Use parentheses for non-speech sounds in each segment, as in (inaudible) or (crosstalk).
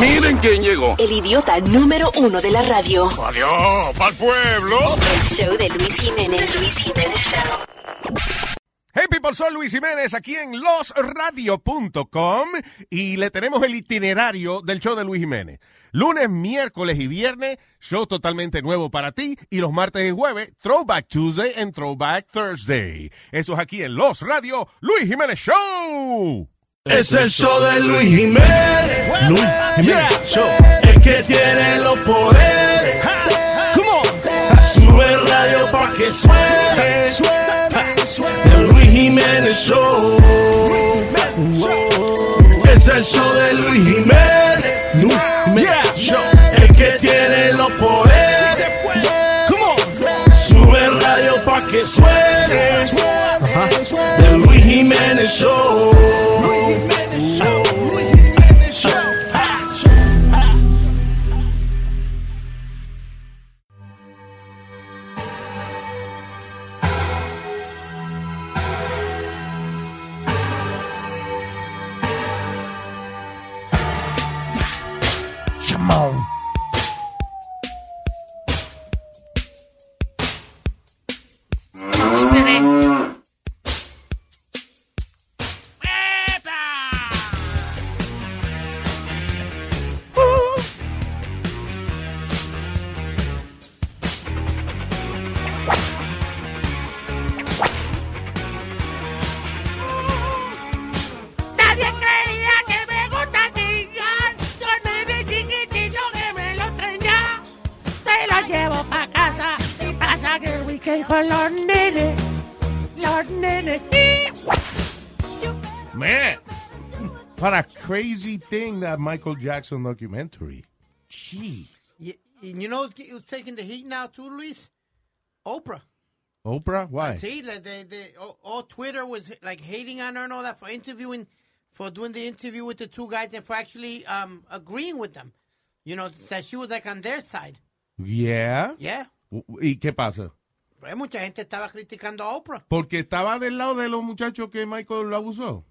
Miren quién llegó. El idiota número uno de la radio. Adiós, pa'l pueblo. El show de Luis Jiménez. Luis Jiménez Show. Hey people, soy Luis Jiménez aquí en losradio.com y le tenemos el itinerario del show de Luis Jiménez. Lunes, miércoles y viernes, show totalmente nuevo para ti. Y los martes y jueves, Throwback Tuesday and Throwback Thursday. Eso es aquí en Los Radio, Luis Jiménez Show. Es el show de Luis Jiménez. Luis Jiménez Show. El que tiene los poderes. Sube radio pa' que suene. El Luis Jiménez Show. Es el show de Luis Jiménez. Luis Jiménez Show. El que tiene los poderes. Sube radio pa' que suene. El Luis Jiménez Show. Nadie crazy thing that Michael Jackson documentary. Jeez. Y, y you know who's taking the heat now too, Luis? Oprah. Oprah, why? See, like they, they, all, all Twitter was like hating on her and all that for interviewing, for doing the interview with the two guys and for actually um, agreeing with them. You know, that she was like on their side. Yeah. Yeah. ¿Y qué pasa? Pues mucha gente estaba criticando a Oprah. Porque estaba del lado de los muchachos que Michael lo abusó.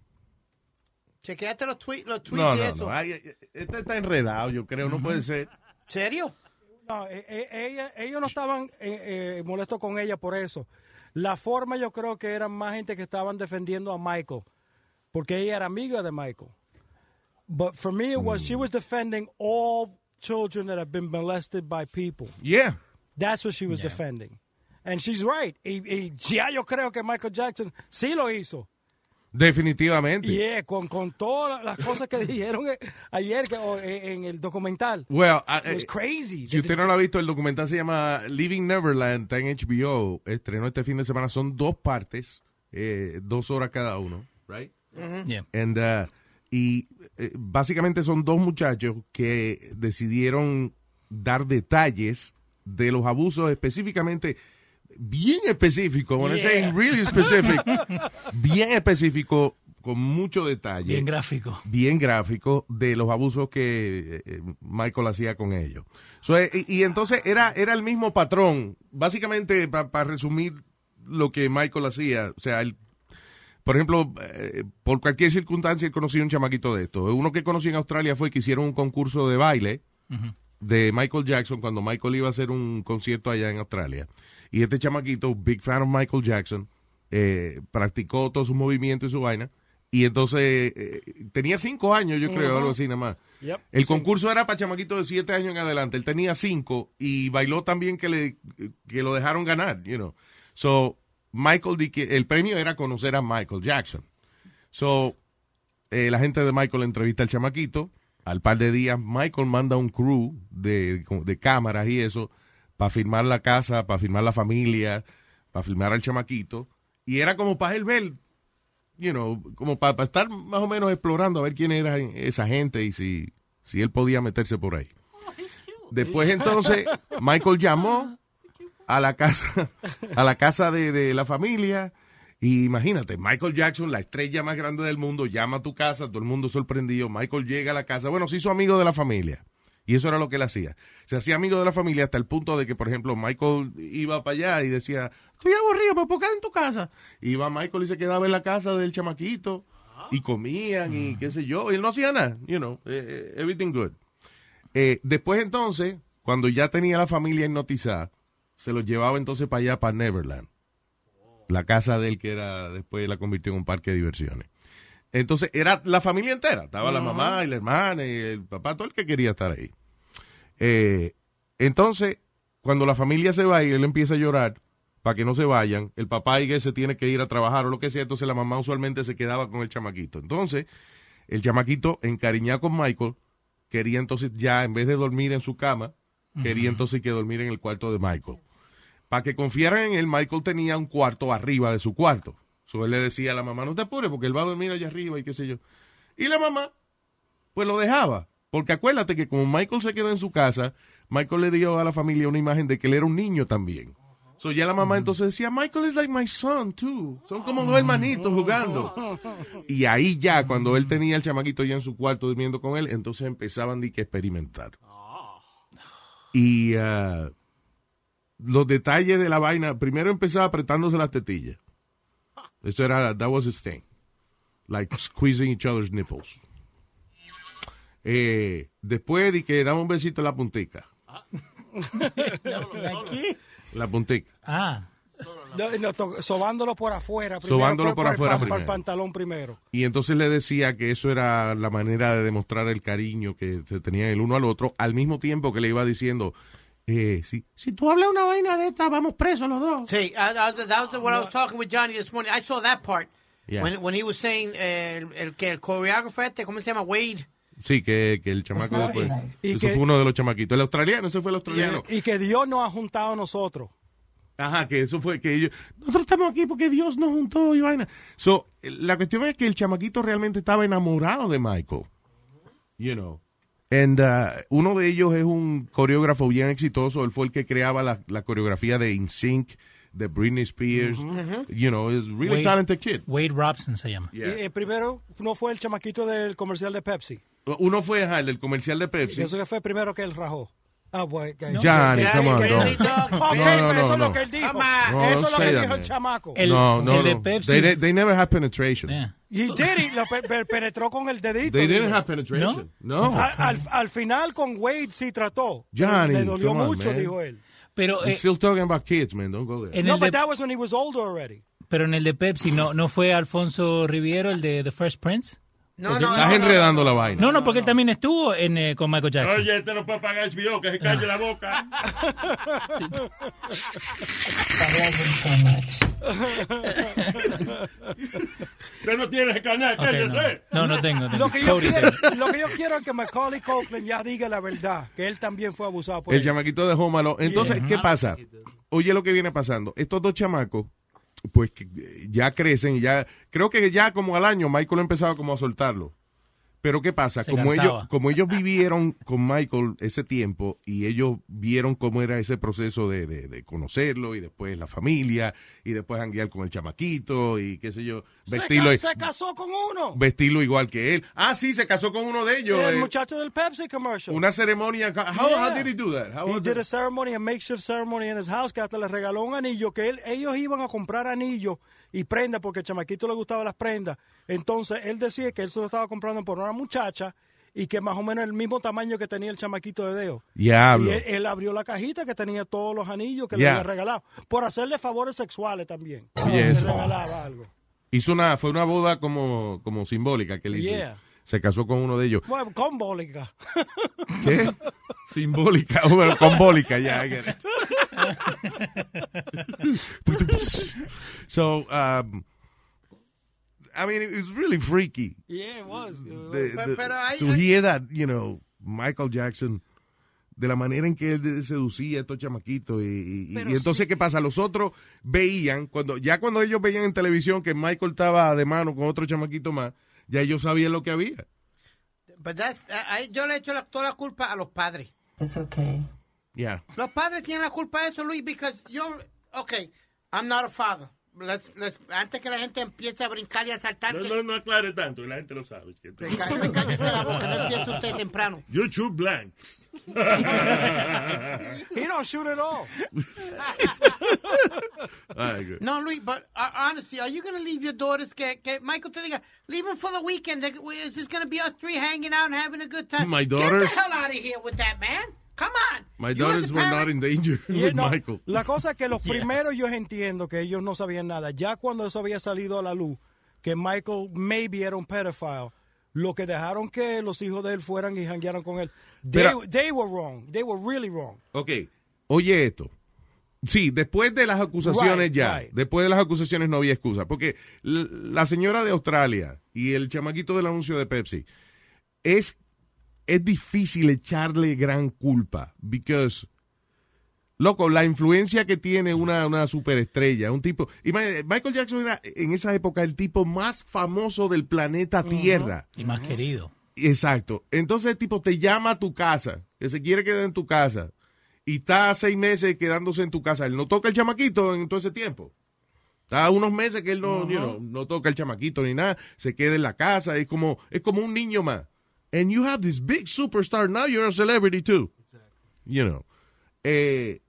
Chequeate los, tweet, los tweets No, y no, eso. no. Ay, ay, este está enredado, yo creo. No puede ser. ¿Serio? No, eh, eh, ella- ellos no estaban eh, eh, molestos con ella por eso. La forma yo creo que eran más gente que estaban defendiendo a Michael, porque ella era amiga de Michael. But for me it was she was defending all children that have been molested by people. Yeah. That's what she was defending. And she's right. Y, y ya yo creo que Michael Jackson sí lo hizo. Definitivamente. Yeah, con, con todas las cosas que (laughs) dijeron eh, ayer que- o, eh, en el documental. Well, uh, It was eh, crazy. Si usted no lo ha visto, el documental se llama Living Neverland, está en HBO, estrenó este fin de semana, son dos partes, eh, dos horas cada uno, right? Yeah. And, uh, y eh, básicamente son dos muchachos que decidieron dar detalles de los abusos específicamente bien específicos, when I say Yeah. really specific, (laughs) bien específico, con mucho detalle. Bien gráfico. Bien gráfico de los abusos que eh, Michael hacía con ellos. So, eh, y, y entonces era, era el mismo patrón. Básicamente, para resumir lo que Michael hacía, o sea, él, por ejemplo, eh, por cualquier circunstancia, él conoció un chamaquito de esto. Uno que conocí en Australia fue que hicieron un concurso de baile de Michael Jackson cuando Michael iba a hacer un concierto allá en Australia. Y este chamaquito, big fan of Michael Jackson, eh, practicó todos sus movimientos y su vaina. Y entonces eh, tenía cinco años, yo creo, Ujú. algo así nada más. Yep. El Sí. concurso era para chamaquitos de siete años en adelante. Él tenía cinco y bailó también que, le, que lo dejaron ganar, you know. So, Michael, el premio era conocer a Michael Jackson. So, eh, la gente de Michael entrevista al chamaquito. Al par de días, Michael manda un crew de, de cámaras y eso para filmar la casa, para filmar la familia, para filmar al chamaquito. Y era como para él ver, you know, como para, estar más o menos explorando a ver quién era esa gente y si, si él podía meterse por ahí. Después entonces, (laughs) Michael llamó a la casa, a la casa de, de la familia. Y imagínate, Michael Jackson, la estrella más grande del mundo, llama a tu casa, todo el mundo sorprendido. Michael llega a la casa. Bueno, se hizo amigo de la familia. Y eso era lo que él hacía. Se hacía amigo de la familia hasta el punto de que, por ejemplo, Michael iba para allá y decía, estoy aburrido, me puedo quedar en tu casa. Iba Michael y se quedaba en la casa del chamaquito. y comían y qué sé yo. Y él no hacía nada, you know, eh, eh, everything good. Eh, después entonces, cuando ya tenía la familia hipnotizada, se los llevaba entonces para allá, para Neverland. La casa de él que era, después la convirtió en un parque de diversiones. Entonces era la familia entera. Estaba la mamá y la hermana y el papá, todo el que quería estar ahí. Eh, entonces, cuando la familia se va y él empieza a llorar para que no se vayan, el papá y que se tiene que ir a trabajar o lo que sea, entonces la mamá usualmente se quedaba con el chamaquito. Entonces, el chamaquito, encariñado con Michael, quería entonces ya, en vez de dormir en su cama, quería entonces que dormir en el cuarto de Michael. Para que confiaran en él, Michael tenía un cuarto arriba de su cuarto. So él le decía a la mamá, no te apures porque él va a dormir allá arriba y qué sé yo. Y la mamá, pues lo dejaba. Porque acuérdate que como Michael se quedó en su casa, Michael le dio a la familia una imagen de que él era un niño también. So ya la mamá entonces decía, Michael is like my son too. Son como dos hermanitos jugando. (laughs) Y ahí ya, cuando él tenía el chamaquito ya en su cuarto durmiendo con él, entonces empezaban de que experimentar. Y ah, los detalles de la vaina, primero empezaba apretándose las tetillas. Esto era, that was his thing. Like squeezing each other's nipples. Eh, después de que daba un besito en la puntica. (laughs) La puntica. Ah. No, no, to- sobándolo por afuera primero. Sobándolo por el afuera pan- primero. el pantalón primero. Y entonces le decía que eso era la manera de demostrar el cariño que se tenían el uno al otro, al mismo tiempo que le iba diciendo, eh, si, si tú hablas una vaina de esta, vamos presos los dos. Sí, uh, that was, that was what I was talking with Johnny this morning. I saw that part. Yeah. When, when he was saying, eh, el, el, que el coreógrafo este, ¿cómo se llama? Wade. Sí, que, que el chamaco después. Y Eso que- fue uno de los chamaquitos. El australiano, ese fue el australiano. Y que Dios nos ha juntado a nosotros. Ajá, que eso fue que ellos. Nosotros estamos aquí porque Dios nos juntó y vaina. So, la cuestión es que el chamaquito realmente estaba enamorado de Michael. You know. And uh, uno de ellos es un coreógrafo bien exitoso. Él fue el que creaba la, la coreografía de InSync, de Britney Spears. You know, is really Wade- talented kid. Wade Robson se llama. Yeah. Y, eh, primero no fue el chamaquito del comercial de Pepsi. Uno fue ajá, el del comercial de Pepsi. Eso que fue primero que él rajó. Ah, que- Johnny, Yeah, come on, no. él dijo- Ok, No, no, no, eso es no. lo que él dijo. On. No, eso don't es lo que dijo el chamaco. El- no, no, el de no. Pepsi. They, they never had penetration. Yeah. Y did it, lo pe- pe- penetró con el dedito. They didn't have penetration. No. A- al, al final con Wade sí trató. Johnny, Le dolió come on, mucho, man. dijo él. Pero, eh, still talking about kids, man. Don't go there. No, but that was when he was older already. pero en el de Pepsi, ¿no, ¿no fue Alfonso Riviero, el de The First Prince? No, no, Estás no, enredando la vaina. No, no, porque él también estuvo en, eh, con Michael Jackson. Oye, este no puede pagar HBO, que se calle la boca. Usted no tiene ese canal, Ok, cállese. no. no, no tengo. tengo. Lo que, yo quiero, lo que yo quiero es que Macaulay Culkin ya diga la verdad, que él también fue abusado por El él. chamaquito de Hómalo. Entonces, ¿qué pasa? Oye lo que viene pasando. Estos dos chamacos, pues eh, ya crecen y ya, creo que ya como al año Michael empezaba como a soltarlo. Pero ¿qué pasa? Se Como ellos, como ellos vivieron con Michael ese tiempo y ellos vieron cómo era ese proceso de, de- de conocerlo y después la familia y después janguear con el chamaquito y qué sé yo, se, vestirlo, ca- se casó con uno. vestirlo igual que él. Ah, sí, se casó con uno de ellos. el eh, muchacho del Pepsi commercial. una ceremonia. How, Yeah. how did he do that? How He did a ceremony, a makeshift ceremony in his house, que hasta le regaló un anillo, que él, ellos iban a comprar anillos y prendas, porque al chamaquito le gustaban las prendas. Entonces, él decía que él se lo estaba comprando por una muchacha y que más o menos el mismo tamaño que tenía el chamaquito de Deo. Diablo. Y él, él abrió la cajita que tenía todos los anillos que le Yeah. había regalado, por hacerle favores sexuales también. Oye, Le eso. regalaba algo. Hizo una, fue una boda como, como simbólica que le hizo. Yeah. Se casó con uno de ellos. Bueno, con bólica. (laughs) ¿Qué? Simbólica, (laughs) bueno, con bólica, ya. (laughs) So, um, I mean, it was really freaky. Yeah, it was. The- Pero- the- pero hay- to hear that, you know, Michael Jackson, de la manera en que él seducía a estos chamaquitos. Y, y- y entonces, ¿qué pasa? Los otros veían, cuando ya cuando ellos veían en televisión que Michael estaba de mano con otro chamaquito más, ya ellos sabían lo que había. But that's- a- a- yo le echo la- toda la culpa a los padres. It's okay. Yeah. Los padres tienen la culpa de eso, Luis, because yo, okay, I'm not a father. Let's- let's- antes que la gente empiece a brincar y a saltar, No, que, no, no aclare tanto, la gente lo sabe. que cállese la boca, no empiece usted temprano. (laughs) YouTube blank. He don't shoot at all. (laughs) Good. No, Luis, but uh, honestly, are you going to leave your daughters? Que, que Michael te diga, leave them for the weekend. It's just going to be us three hanging out and having a good time. My Get daughters- the hell out of here with that, man. Come on. My daughters were not in danger with no, Michael. La cosa es que los (laughs) primeros yo entiendo que ellos no sabían nada. Ya cuando eso había salido a la luz, que Michael maybe era un pedophile, lo que dejaron que los hijos de él fueran y janguearan con él, they, Pero- they were wrong. They were really wrong. Ok, oye esto. Sí, después de las acusaciones Right, ya, right. después de las acusaciones no había excusa, porque la señora de Australia y el chamaquito del anuncio de Pepsi, es, es difícil echarle gran culpa, because, loco, la influencia que tiene una, una superestrella, un tipo, Michael Jackson era en esa época el tipo más famoso del planeta Tierra. Y más querido. Exacto. Entonces el tipo te llama a tu casa, que se quiere quedar en tu casa, y está seis meses quedándose en tu casa. Él no toca el chamaquito en todo ese tiempo. Está unos meses que él no, you know, no toca el chamaquito ni nada, se queda en la casa, es como, es como un niño más. And you have this big superstar, now you're a celebrity too. You know. Eh,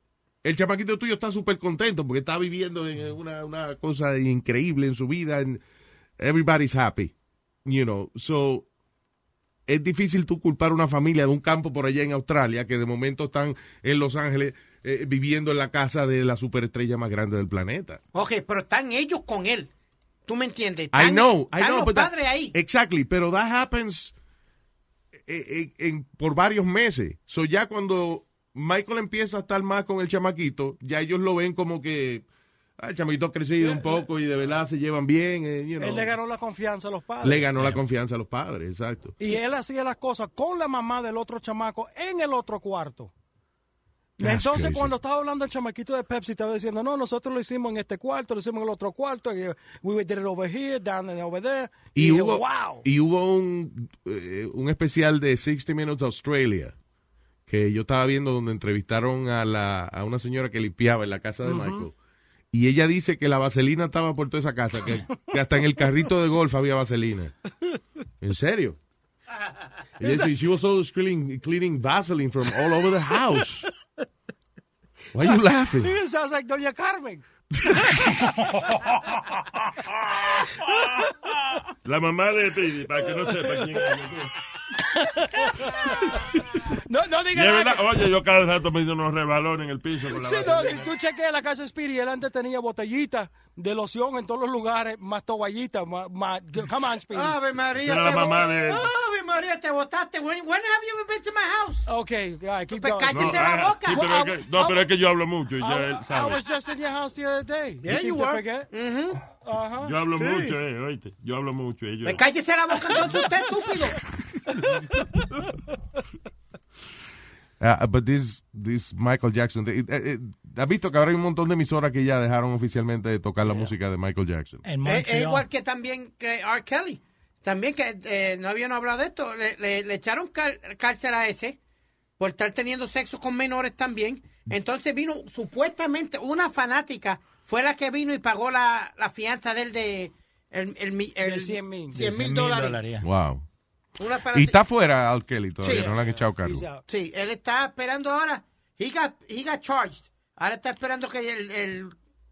el chamaquito tuyo está súper contento porque está viviendo en una, una cosa increíble en su vida and everybody's happy. You know, so es difícil tú culpar a una familia de un campo por allá en Australia que de momento están en Los Ángeles eh, viviendo en la casa de la superestrella más grande del planeta. Ok, pero están ellos con él. ¿Tú me entiendes? I know, I están know, los that- ahí. Exactly, pero that happens eh, eh, en- por varios meses. So ya cuando Michael empieza a estar más con el chamaquito, ya ellos lo ven como que ah, el chamaquito ha crecido un poco y de verdad se llevan bien. eh, you know. Él le ganó la confianza a los padres. Le ganó la confianza a los padres, exacto. Y él hacía las cosas con la mamá del otro chamaco en el otro cuarto. That's Entonces, crazy. cuando estaba hablando el chamaquito de Pepsi, estaba diciendo, no, nosotros lo hicimos en este cuarto, lo hicimos en el otro cuarto, y, uh, we did it over here, down and over there. Y, hubo, wow. y hubo un, eh, un especial de 60 Minutes Australia que yo estaba viendo donde entrevistaron a, la, a una señora que limpiaba en la casa de Michael. Y ella dice que la vaselina estaba por toda esa casa, que, que hasta en el carrito de golf había vaselina. ¿En serio? (laughs) Ella dice, she was always cleaning, cleaning Vaseline from all over the house. Why are you (laughs) laughing? It sounds like Doña Carmen. (laughs) La mamá de Speedy, para que no sepa quién es. (laughs) No, no Y diga es nada. verdad, oye, yo cada rato me doy unos rebalones en el piso con la Sí, no, si tú chequeas la casa de Speedy, él antes tenía botellitas de loción en todos los lugares, más toallitas, más, más- come on, Speedy. Ave María. Era la mamá de él. Ave María, te botaste. When, when have you ever been to my house? Okay, yeah, keep Pues going. cállate No, la ah, boca. sí, pero es que, no, pero es que yo hablo mucho y ya I, él I sabe. was just in your house the other day. Yeah, you to were. forget? Mhm. Ajá. Yo hablo Sí. mucho, eh, oíste. Yo hablo mucho. eh, yo- Pues cállese la boca entonces usted, estúpido. (laughs) Ah, but this, this Michael Jackson, eh, eh, ¿has visto que ahora hay un montón de emisoras que ya dejaron oficialmente de tocar la música de Michael Jackson? Es, Montreal. igual que también que R. Kelly. También que eh, no habían hablado de esto. Le, le- le echaron cárcel a ese por estar teniendo sexo con menores también. Entonces vino supuestamente una fanática fue la que vino y pagó la, la fianza del de el, el, el, De 100 mil. 100 mil Mil dólares. Wow. Una Y está fuera Al Kelly todavía, Sí. no le han echado cargo. Sí, él está esperando ahora. He got, he got charged. Ahora está esperando que el, el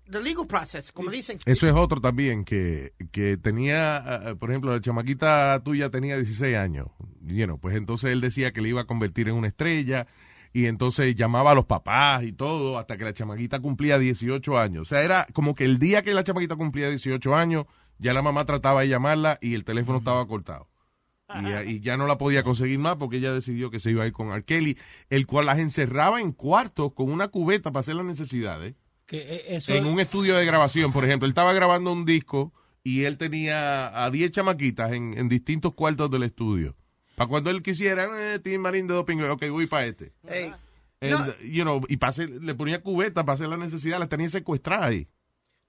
the legal process, como dicen. Eso es otro también, que, que tenía, ah, por ejemplo, la chamaquita tuya tenía 16 años. You know, pues entonces él decía que le iba a convertir en una estrella y entonces llamaba a los papás y todo hasta que la chamaquita cumplía 18 años. O sea, era como que el día que la chamaquita cumplía 18 años, ya la mamá trataba de llamarla y el teléfono estaba cortado. Y, ya- y ya no la podía conseguir más porque ella decidió que se iba a ir con R. Kelly, el cual las encerraba en cuartos con una cubeta para hacer las necesidades Que eh, eso, en un estudio de grabación, por ejemplo, él estaba grabando un disco y él tenía a 10 chamaquitas en, en distintos cuartos del estudio. Para cuando él quisiera, eh, Tim Marín de doping, ok, voy para este. And, No. you know, y le ponía cubeta para hacer la necesidad, las tenía secuestradas ahí.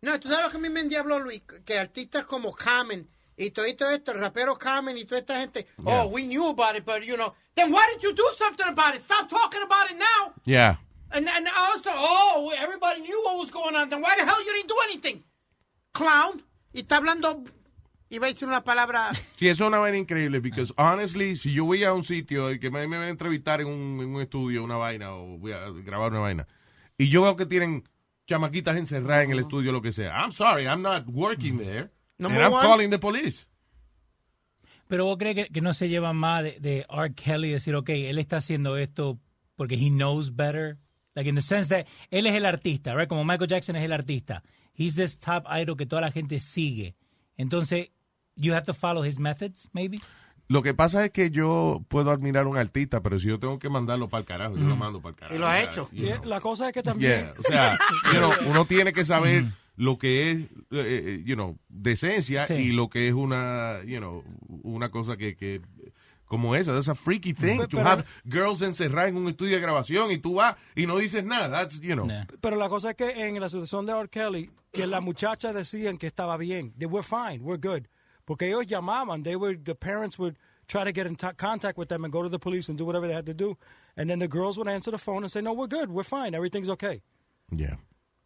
No, tú sabes lo que a mí me endiabló, Luis, que artistas como Carmen y todo esto, el rapero Carmen y toda esta gente, Yeah. oh, we knew about it, but you know, then why did you do something about it? Stop talking about it now. Yeah. And, and also, oh, everybody knew what was going on, then why the hell you didn't do anything? Clown. Y está hablando Iba a decir una palabra. Sí, eso es una vaina increíble, because honestly, si yo voy a un sitio y que me, me van a entrevistar en un, en un estudio, una vaina, o voy a grabar una vaina, y yo veo que tienen chamaquitas encerradas en el estudio, lo que sea, I'm sorry, I'm not working there, Number and I'm one. calling the police. Pero vos crees que, que no se lleva más de, de R. Kelly decir, ok, él está haciendo esto porque he knows better. Like in the sense that él es el artista, right? Como Michael Jackson es el artista. He's this top idol que toda la gente sigue. Entonces, you have to follow his methods, maybe. Lo que pasa es que yo puedo admirar a un artista, pero si yo tengo que mandarlo para el carajo, yo lo mando para el carajo. Y lo ha hecho. know. La cosa es que también... Yeah, o sea, you know, uno tiene que saber lo que es, eh, eh, you know, decencia Sí. y lo que es una, you know, una cosa que, que como esa, that's a freaky thing, Pero- to pero- have girls encerradas en un estudio de grabación y tú vas y no dices nada, that's, you know. Yeah. Pero la cosa es que en la situación de R. Kelly, que las muchachas decían que estaba bien. They were fine, we're good. Porque ellos llamaban, they were, the parents would try to get in contact with them and go to the police and do whatever they had to do. And then the girls would answer the phone and say, no, we're good, we're fine, everything's okay. Yeah.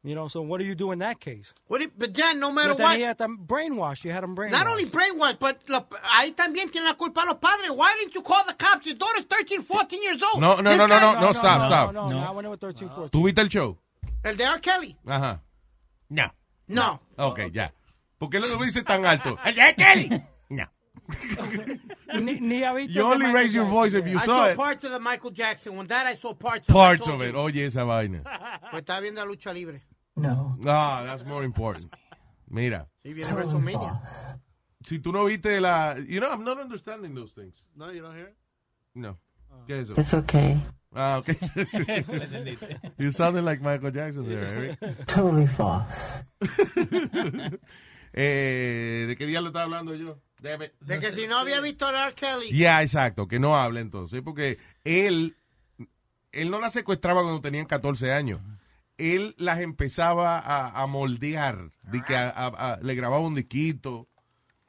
You know, so what do you do in that case? What you- but John, no You matter what, tenía tam- brainwash, you had them brainwashed. not only brainwash, but lo- ahí también tienen la culpa los padres. Why didn't you call the cops? Your daughter's 13, 14 years old. No, no, no, no, guy- no, no, stop, no, stop. No, no, not when they were 13, 14. ¿Tú viste el show? El de R. Kelly. Ajá. No. No. Ok, ya. ¿Por qué lo dice tan alto? (laughs) ¡El de Kelly! No. (laughs) Ni, ni ha visto You only raise your voice if you I saw saw it. parts of the Michael Jackson. When that I saw parts of Parts I of it. Oye, esa vaina. Pues estaba viendo la lucha libre. Ah, that's more important. Mira. Sí, viene WrestleMania. si tú no viste la... You know, I'm not understanding those things. No, you don't hear it? No. ¿Qué es eso? It's okay. Ah, ok. (laughs) (laughs) you sounded like Michael Jackson there, Eric. Totally false. (laughs) Eh, ¿De qué día lo estaba hablando yo? Déjame- De que si no había visto a R. Kelly. Ya, exacto, que no hable entonces, porque él, él no las secuestraba cuando tenían 14 años. Él las empezaba a, a moldear, de que a- a- a- le grababa un disquito,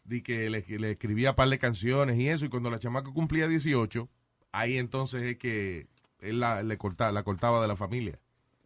de que le, le escribía un par de canciones y eso, y cuando la chamaca cumplía 18, ahí entonces es que él la, le cortaba, la cortaba de la familia.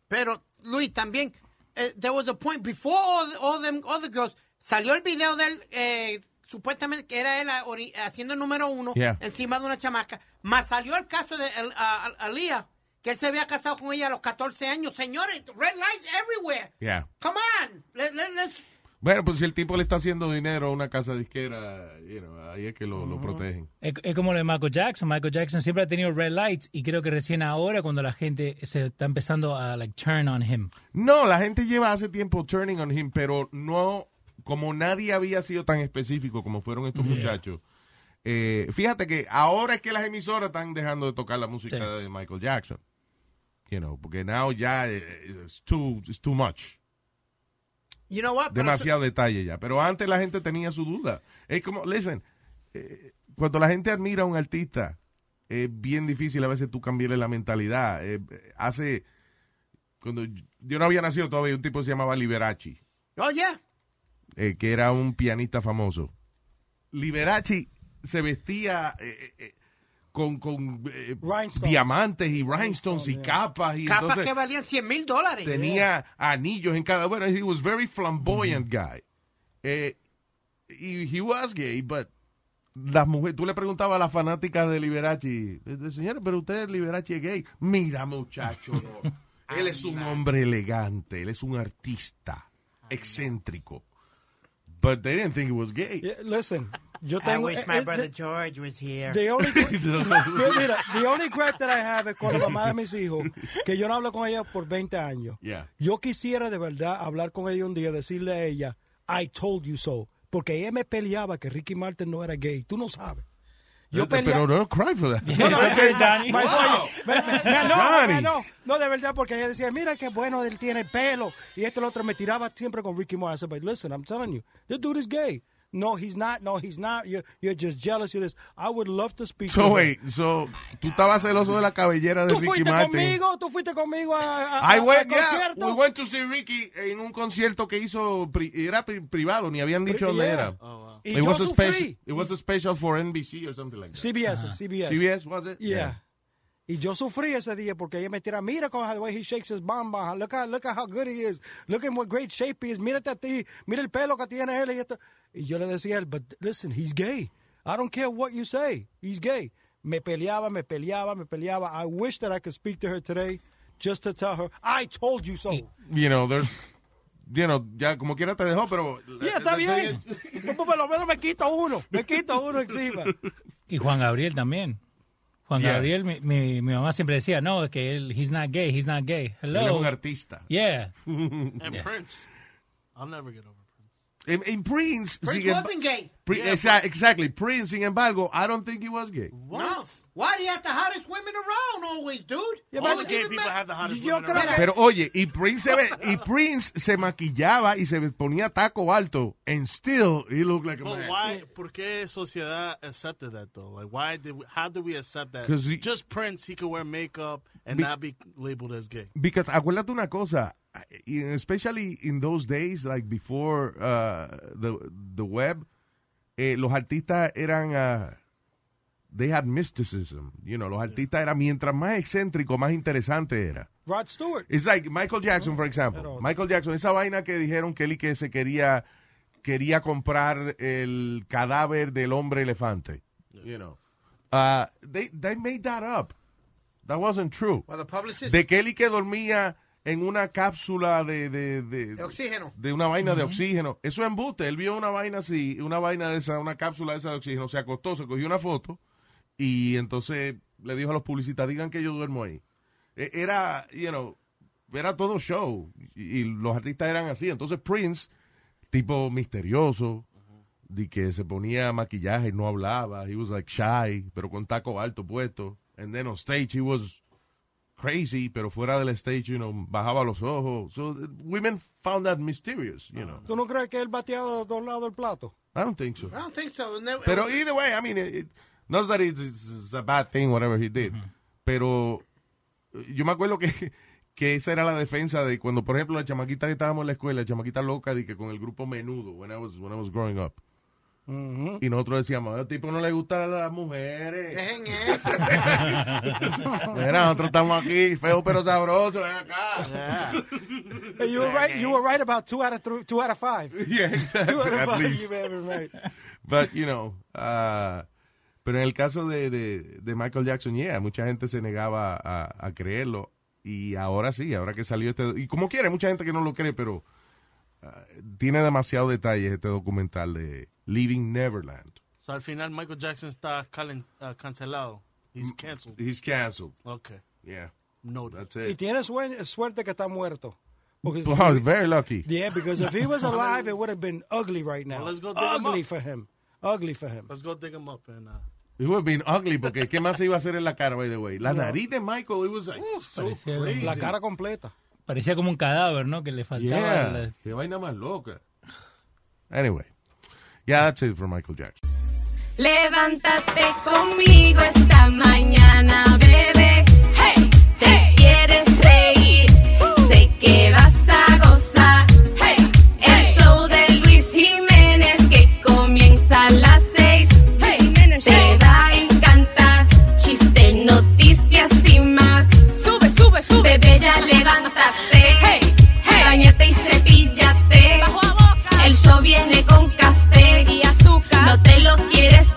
Pero, Luis, también, eh, there was a point before all, all them other girls, salió el video de él, eh, supuestamente que era él ah, haciendo el número uno Yeah. encima de una chamaca, más salió el caso de el- a- a- Aliyah, que él se había casado con ella a los 14 años. Señores, red lights everywhere. Yeah. Come on. Let- let- let's- Bueno, pues si el tipo le está haciendo dinero a una casa disquera, you know, ahí es que lo, lo protegen. Es, es como lo de Michael Jackson. Michael Jackson siempre ha tenido red lights y creo que recién ahora cuando la gente se está empezando a like turn on him. No, la gente lleva hace tiempo turning on him, pero no, como nadie había sido tan específico como fueron estos muchachos. eh, fíjate que ahora es que las emisoras están dejando de tocar la música Sí. de Michael Jackson. You know, porque now ya eh, it's too, it's too much. You know what? Pero- Demasiado detalle ya. Pero antes la gente tenía su duda. Es como, listen, eh, cuando la gente admira a un artista, es bien difícil a veces tú cambiarle la mentalidad. Eh, eh, hace, cuando yo no había nacido todavía, un tipo se llamaba Liberace, Oh, yeah. eh, que era un pianista famoso. Liberace se vestía eh, eh, con, con eh, Rhinestones. diamantes y rhinestones y yeah. capas. Y Capas entonces, que valían 100 mil dólares. tenía anillos en cada bueno he was very flamboyant guy eh, y he was gay but las mujeres tú le preguntabas a las fanáticas de Liberace eh, señora pero usted Liberace es gay mira muchacho no. (laughs) él es un hombre elegante él es un artista excéntrico but they didn't think he was gay Yeah, listen, yo I tengo... wish eh, my eh, brother the- George was here. The only, (laughs) mira, the only gripe that I have es con la mamá de mis hijos, que yo no hablo con ella por 20 años. Yeah. Yo quisiera de verdad hablar con ella un día, decirle a ella, I told you so. Porque ella me peleaba que Ricky Martin no era gay. Tú no sabes. Yo pero no cry for that No, no, (laughs) Okay, Johnny. Wow. me- me- me- no, Johnny. no, no, de verdad, porque ella decía, mira qué bueno él tiene pelo. Y este el otro me tiraba siempre con Ricky Martin. I said, but listen, I'm telling you, this dude is gay. No, he's not. No, he's not. You're, you're just jealous. You're this. I would love to speak to so her. wait so tú estabas celoso de la cabellera de Tú Ricky fuiste Martin conmigo, tú fuiste conmigo a, a, I a- went, al yeah, concierto. we went to see Ricky en un concierto que hizo, pri- era pri- privado, ni habían dicho dónde Yeah. era. Y It yo was, a special, it was a special for NBC or something like that. CBS, CBS. CBS, was it? Yeah. Y yo sufrí ese día porque ella me tira, mira cómo the way he shakes his bamba, look at, look at how good he is, look at what great shape he is, mírate a ti, mira el pelo que tiene él y esto. Y yo le decía a él, but listen, he's gay. I don't care what you say, he's gay. Me peleaba, me peleaba, me peleaba. I wish that I could speak to her today just to tell her, I told you so. You know, there's, you know, ya como quiera te dejó, pero... Yeah, está bien. Pues por lo menos me quito uno, me quito uno encima. Y Juan Gabriel también. Juan Yeah. Gabriel, mi, mi, mi mamá siempre decía, no, es que él, he's not gay, he's not gay. Hello. Él es un artista. Yeah. (laughs) And Yeah. Prince. I'll never get over Prince. Prince... Prince sin wasn't gay. Pri- exa- exactly. Prince, sin embargo, I don't think he was gay. No. Why do you have the hottest women around always, dude? Yeah, All the gay people have the hottest Yo women around. Pero oye, y Prince se ve, y Prince se maquillaba y se ponía taco alto, and still he looked like a But man. why? ¿Por qué sociedad accepted that though? Like, why did? We, how did we accept that? 'Cause he- Just Prince, he could wear makeup and Be- not be labeled as gay. Because acuérdate una cosa, especially in those days, like before uh, the the web, eh, los artistas eran, uh, they had mysticism, you know, los artistas eran mientras más excéntrico, más interesante era. Rod Stewart. It's like Michael Jackson, for example. Michael Jackson, esa vaina que dijeron que él y que se quería quería comprar el cadáver del hombre elefante. You know. Uh, they, they made that up. That wasn't true. Well, the publicist. De que él y que dormía en una cápsula de, de, de, de oxígeno. de una vaina de oxígeno. Eso es embuste. Él vio una vaina así, una vaina de esa, una cápsula de esa de oxígeno. Se acostó, se cogió una foto y entonces le dijo a los publicistas, digan que yo duermo ahí. E- Era, you know, era todo show y, y los artistas eran así. Entonces Prince, tipo misterioso, de que se ponía maquillaje y no hablaba. He was like shy, pero con taco alto puesto. And then on stage he was crazy, pero fuera del stage, you know, bajaba los ojos. So women found that mysterious, you know. ¿Tú no crees que él bateaba de los dos lados del plato? I don't think so. I don't think so. Never- Pero either way, I mean, it, it- not that it's, a bad thing, whatever he did. Pero eh, yo me acuerdo que, (laughs) que esa era la defensa de cuando, por ejemplo, la chamaquita que estábamos en la escuela, la chamaquita loca, de que con el grupo menudo, when I was, when I was growing up. Y nosotros decíamos, a los tipos no les gustan las mujeres. Dejen (laughs) eso. Mira, nosotros estamos aquí, feos pero sabrosos, ven acá. Hey, you were right. You were right about two out of three, two out of five. (laughs) Yeah, exactly, Two out of five. You right. But, you know, uh, pero en el caso de, de, de Michael Jackson, yeah, mucha gente se negaba a, a creerlo. Y ahora sí, ahora que salió este... Y como quiere, mucha gente que no lo cree, pero uh, tiene demasiado detalles este documental de Leaving Neverland. So al final Michael Jackson está calen- uh, cancelado. He's canceled. He's canceled. Okay. Yeah, Noted. that's Y it. tiene sue- suerte que está muerto. (laughs) Wow, very lucky. yeah, because if he was (laughs) alive, it would have been ugly right now. Well, let's go dig him ugly up. for him. Ugly for him. Let's go dig him up and uh, It would have been ugly, porque ¿qué más se iba a hacer en la cara, by the way? La nariz de Michael, it was like, so Parecía crazy. La cara completa. Parecía como un cadáver, ¿no? Que le faltaba. Yeah, la- qué vaina más loca. Anyway, yeah, that's it for Michael Jackson. Levántate conmigo esta mañana, bebé. Viene con café y azúcar. No te lo quieres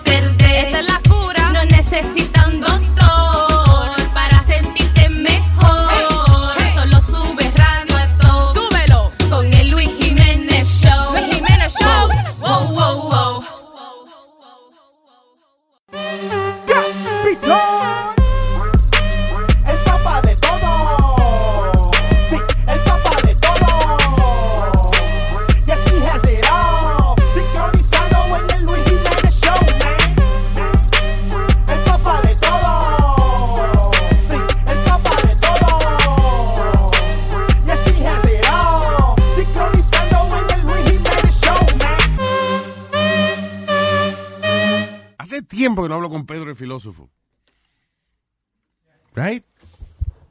Right?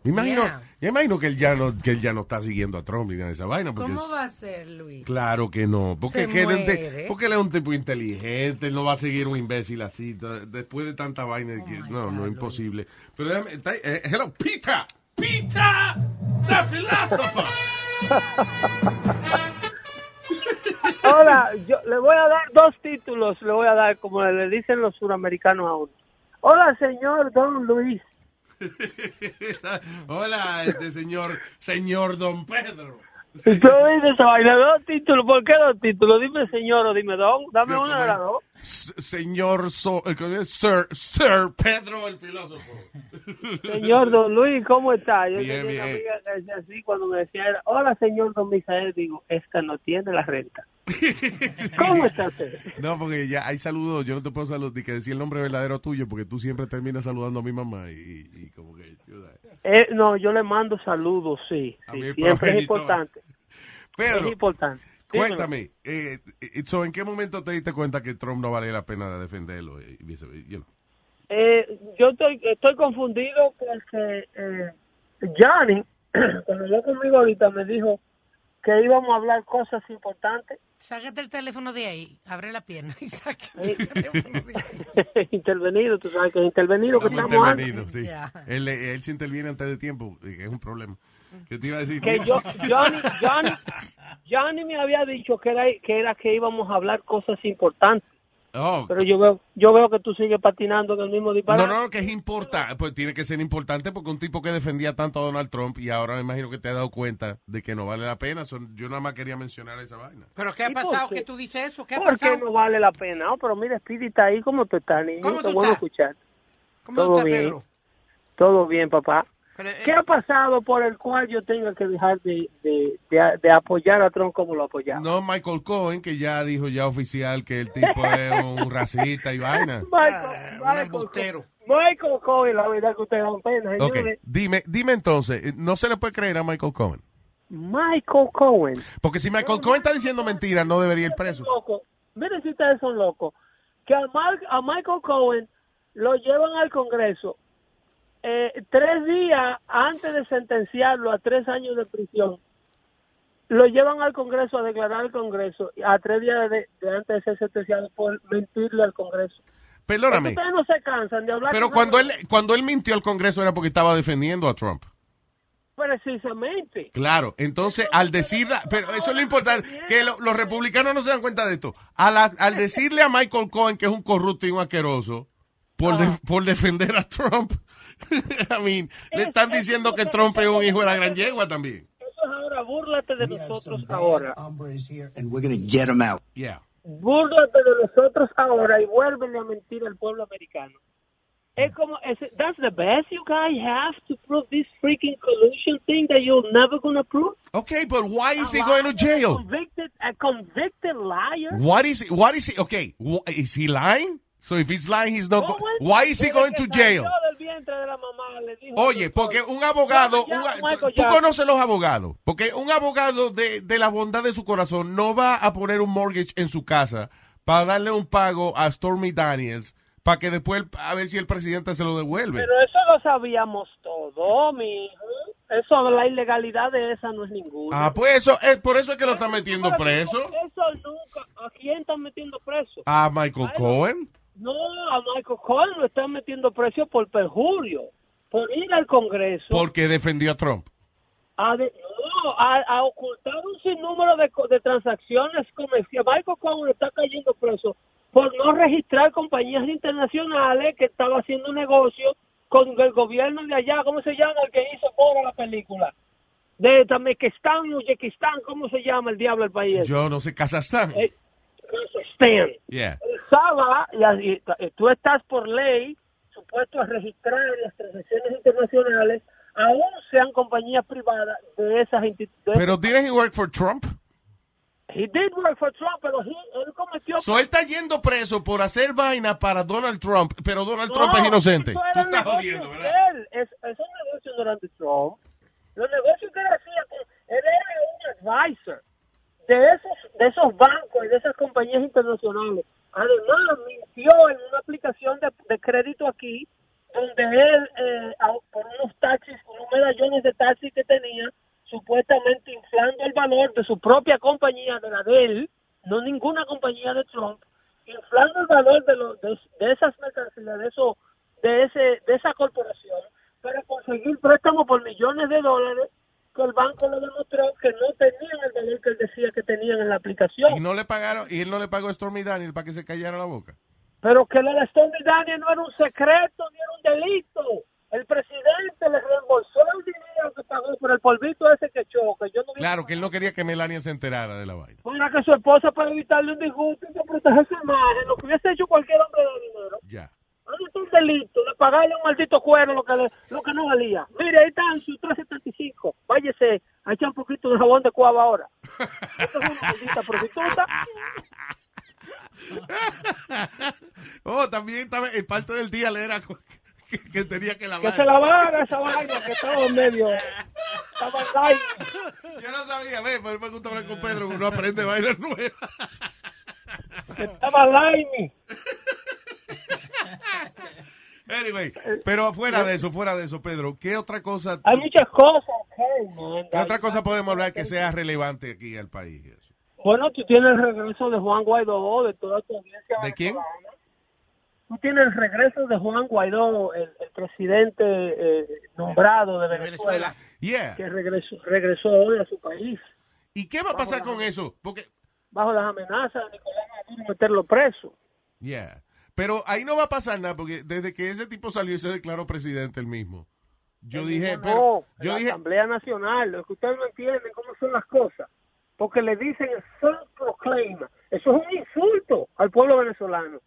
Me imagino, Yeah. Yo imagino que él ya no, que él ya no está siguiendo a Trump ni nada de esa vaina. Porque ¿Cómo es- va a ser, Luis? Claro que no. Porque, que él, es porque él es un tipo inteligente, él no va a seguir un imbécil así. Después de tanta vaina, que- no, no es imposible. Pero déjame, está- eh, hello, Peter, Peter, the philosopher. (laughs) Hola, yo le voy a dar dos títulos, le voy a dar como le dicen los suramericanos a uno. Hola, señor Don Luis. (laughs) Hola, este señor, señor Don Pedro. Si tú dices esa vaina, dos títulos, ¿por qué dos títulos? Dime señor o dime don, dame Yo una de las dos. Señor, so- eh. Sir, Sir Pedro el filósofo. Señor Don Luis, ¿cómo está? Yo Bien, tenía una amiga que decía así cuando me decía, hola, señor Don Misael, digo, esta no tiene la renta. (laughs) ¿Cómo está usted? No, porque ya hay saludos, yo no te puedo saludar, ni que decir el nombre verdadero tuyo, porque tú siempre terminas saludando a mi mamá y, y como que... Eh, no, yo le mando saludos, sí. Sí, siempre es importante. Pedro, Es importante. Cuéntame, eh, eh, so, ¿en qué momento te diste cuenta que Trump no valía la pena de defenderlo? Y viceversa, you know? Eh, yo estoy, estoy confundido porque eh, Johnny, (clears throat) cuando habló conmigo ahorita, me dijo que íbamos a hablar cosas importantes. Sácate el teléfono de ahí, abre la pierna y saca Eh, el teléfono de ahí. (laughs) intervenido, tú sabes que es intervenido que Estamos estamos antes. sí. Él, él se interviene antes de tiempo, y que es un problema. ¿Qué te iba a decir? Que yo, Johnny, Johnny, Johnny me había dicho que era, que era que íbamos a hablar cosas importantes. Oh, Pero yo veo, yo veo que tú sigues patinando en el mismo No, disparate. no, que es importante, pues tiene que ser importante porque un tipo que defendía tanto a Donald Trump y ahora me imagino que te has dado cuenta de que no vale la pena. Son- yo nada más quería mencionar esa vaina. ¿Pero qué ha ¿Y por pasado qué? que tú dices eso? ¿Qué ha ¿Por qué no vale la pena? No, pero mira, Speedy está ahí. ¿Cómo tú estás, niño? ¿Cómo tú estás? escuchar. ¿Cómo Todo estás, bien. Pedro? Todo bien, papá. Pero, eh, ¿Qué ha pasado por el cual yo tenga que dejar de, de, de- de apoyar a Trump como lo apoyaba? No, Michael Cohen, que ya dijo ya oficial que el tipo es un (laughs) racista y vaina. Michael, Ah, un Michael, embustero. Michael Cohen, la verdad que ustedes dan pena, Ok, señores. dime, dime entonces, no se le puede creer a Michael Cohen. Michael Cohen. Porque si Michael Cohen está diciendo mentiras, no debería ir preso. Loco. Miren si ustedes son locos. Que a, Mar- a Michael Cohen lo llevan al Congreso eh, tres días antes de sentenciarlo a tres años de prisión. Lo llevan al Congreso a declarar al Congreso a tres días de, de antes de ser sentenciado por mentirle al Congreso. Perdóname, Ustedes no se cansan de hablar. pero cuando él, cuando él mintió al Congreso era porque estaba defendiendo a Trump. Precisamente. Claro, entonces al decirle, pero eso es lo importante, que lo- los republicanos no se dan cuenta de esto. A la- al decirle a Michael Cohen que es un corrupto y un asqueroso por, de- por defender a Trump, (laughs) I mean, le están diciendo que Trump es un hijo de la gran yegua también. Eso es ahora, búrlate de nosotros ahora. and we're going to get them out. Yeah. búrlate de nosotros ahora y vuélvele a mentir al pueblo americano. Es como, es, that's the best you guys have to prove this freaking collusion thing that you're never gonna prove. Okay, but why is he A going to jail? A convicted, a convicted liar. What is he, what is he, okay, wh- is he lying? So if he's lying, he's not, go- why is he going que to jail? Vientre de la mamá, le dijo Oye, porque un abogado, "Yo me un tú Jackson". conoces los abogados, porque un abogado de, de la bondad de su corazón no va a poner un mortgage en su casa para darle un pago a Stormy Daniels para que después a ver si el presidente se lo devuelve. Pero eso lo sabíamos todo, mi hijo. Eso, la ilegalidad de esa no es ninguna. Ah, pues eso, es por eso es que lo están metiendo preso. Eso nunca. ¿A quién están metiendo preso? A Michael Cohen. No, a Michael Cohen lo están metiendo preso por perjurio, por ir al Congreso Porque defendió a Trump. a, de- no, a, a ocultar un sinnúmero de, de transacciones comerciales. Michael Cohen está cayendo preso por no registrar compañías internacionales que estaba haciendo negocio con el gobierno de allá. ¿Cómo se llama el que hizo ahora la película? De Tamekistán, Uzbekistán, ¿cómo se llama el diablo del país? Yo no sé, Kazajstán. Eh, Kazajstán. Yeah. Saba, y así, tú estás por ley supuesto a registrar las transacciones internacionales, aún sean compañías privadas de esas instituciones. Pero didn't he work for Trump? He did work for Trump, pero he- él cometió... So él está yendo preso por hacer vaina para Donald Trump, pero Donald No, Trump es inocente. eso Tú estás jodiendo, ¿verdad? él. Es, esos negocios no eran de Trump. Los negocios que él hacía, él era un advisor de esos, de esos bancos y de esas compañías internacionales. Además, mintió en una aplicación de, de crédito aquí, donde él, eh, por unos taxis, unos medallones de taxi que tenía, supuestamente inflando el valor de su propia compañía, de la de él, no ninguna compañía de Trump, inflando el valor de, los de, de esas mercancías, de, eso, de, ese, de esa corporación, para conseguir préstamos por millones de dólares que el banco le demostró que no tenían el valor que él decía que tenían en la aplicación. Y no le pagaron, y él no le pagó a Stormy Daniel para que se callara la boca. Pero que lo de Stormy Daniel no era un secreto ni era un delito. El presidente le reembolsó el dinero que pagó por el polvito ese que que yo no Claro, que él no quería que Melania se enterara de la vaina. para que su esposa para evitarle un disgusto y que proteger su imagen, lo que hubiese hecho cualquier hombre de dinero. Ya. No es un delito de pagarle un maldito cuero lo que, le- lo que no valía. Mire, ahí están sus 375. Váyese a echar un poquito de jabón de cuava ahora. Esto es una maldita prostituta. (laughs) oh, también estaba, en parte del día le era (laughs) que, que tenía que lavar. Que se lavara esa vaina que estaba en medio. Estaba en. Yo no sabía, ve, pero me gusta hablar con Pedro, uno aprende vainas nuevas. Estaba limey. (laughs) Anyway, pero fuera de eso, fuera de eso, Pedro, ¿qué otra cosa, Hay muchas cosas. man. qué otra cosa podemos hablar que sea relevante aquí al país? Eso? Bueno, tú tienes el regreso de Juan Guaidó, de toda tu audiencia. ¿De quién? Tú tienes el regreso de Juan Guaidó, el, el presidente eh, nombrado de Venezuela, Yeah. que regresó, regresó hoy a su país. ¿Y qué va a pasar con eso? Porque, Bajo las amenazas de Nicolás Maduro meterlo preso. yeah. Pero ahí no va a pasar nada, porque desde que ese tipo salió y se declaró presidente el mismo. Yo El dije, mismo pero, no, yo la dije, Asamblea Nacional, lo que ustedes no entienden cómo son las cosas. Porque le dicen el self-proclaim. Eso es un insulto al pueblo venezolano.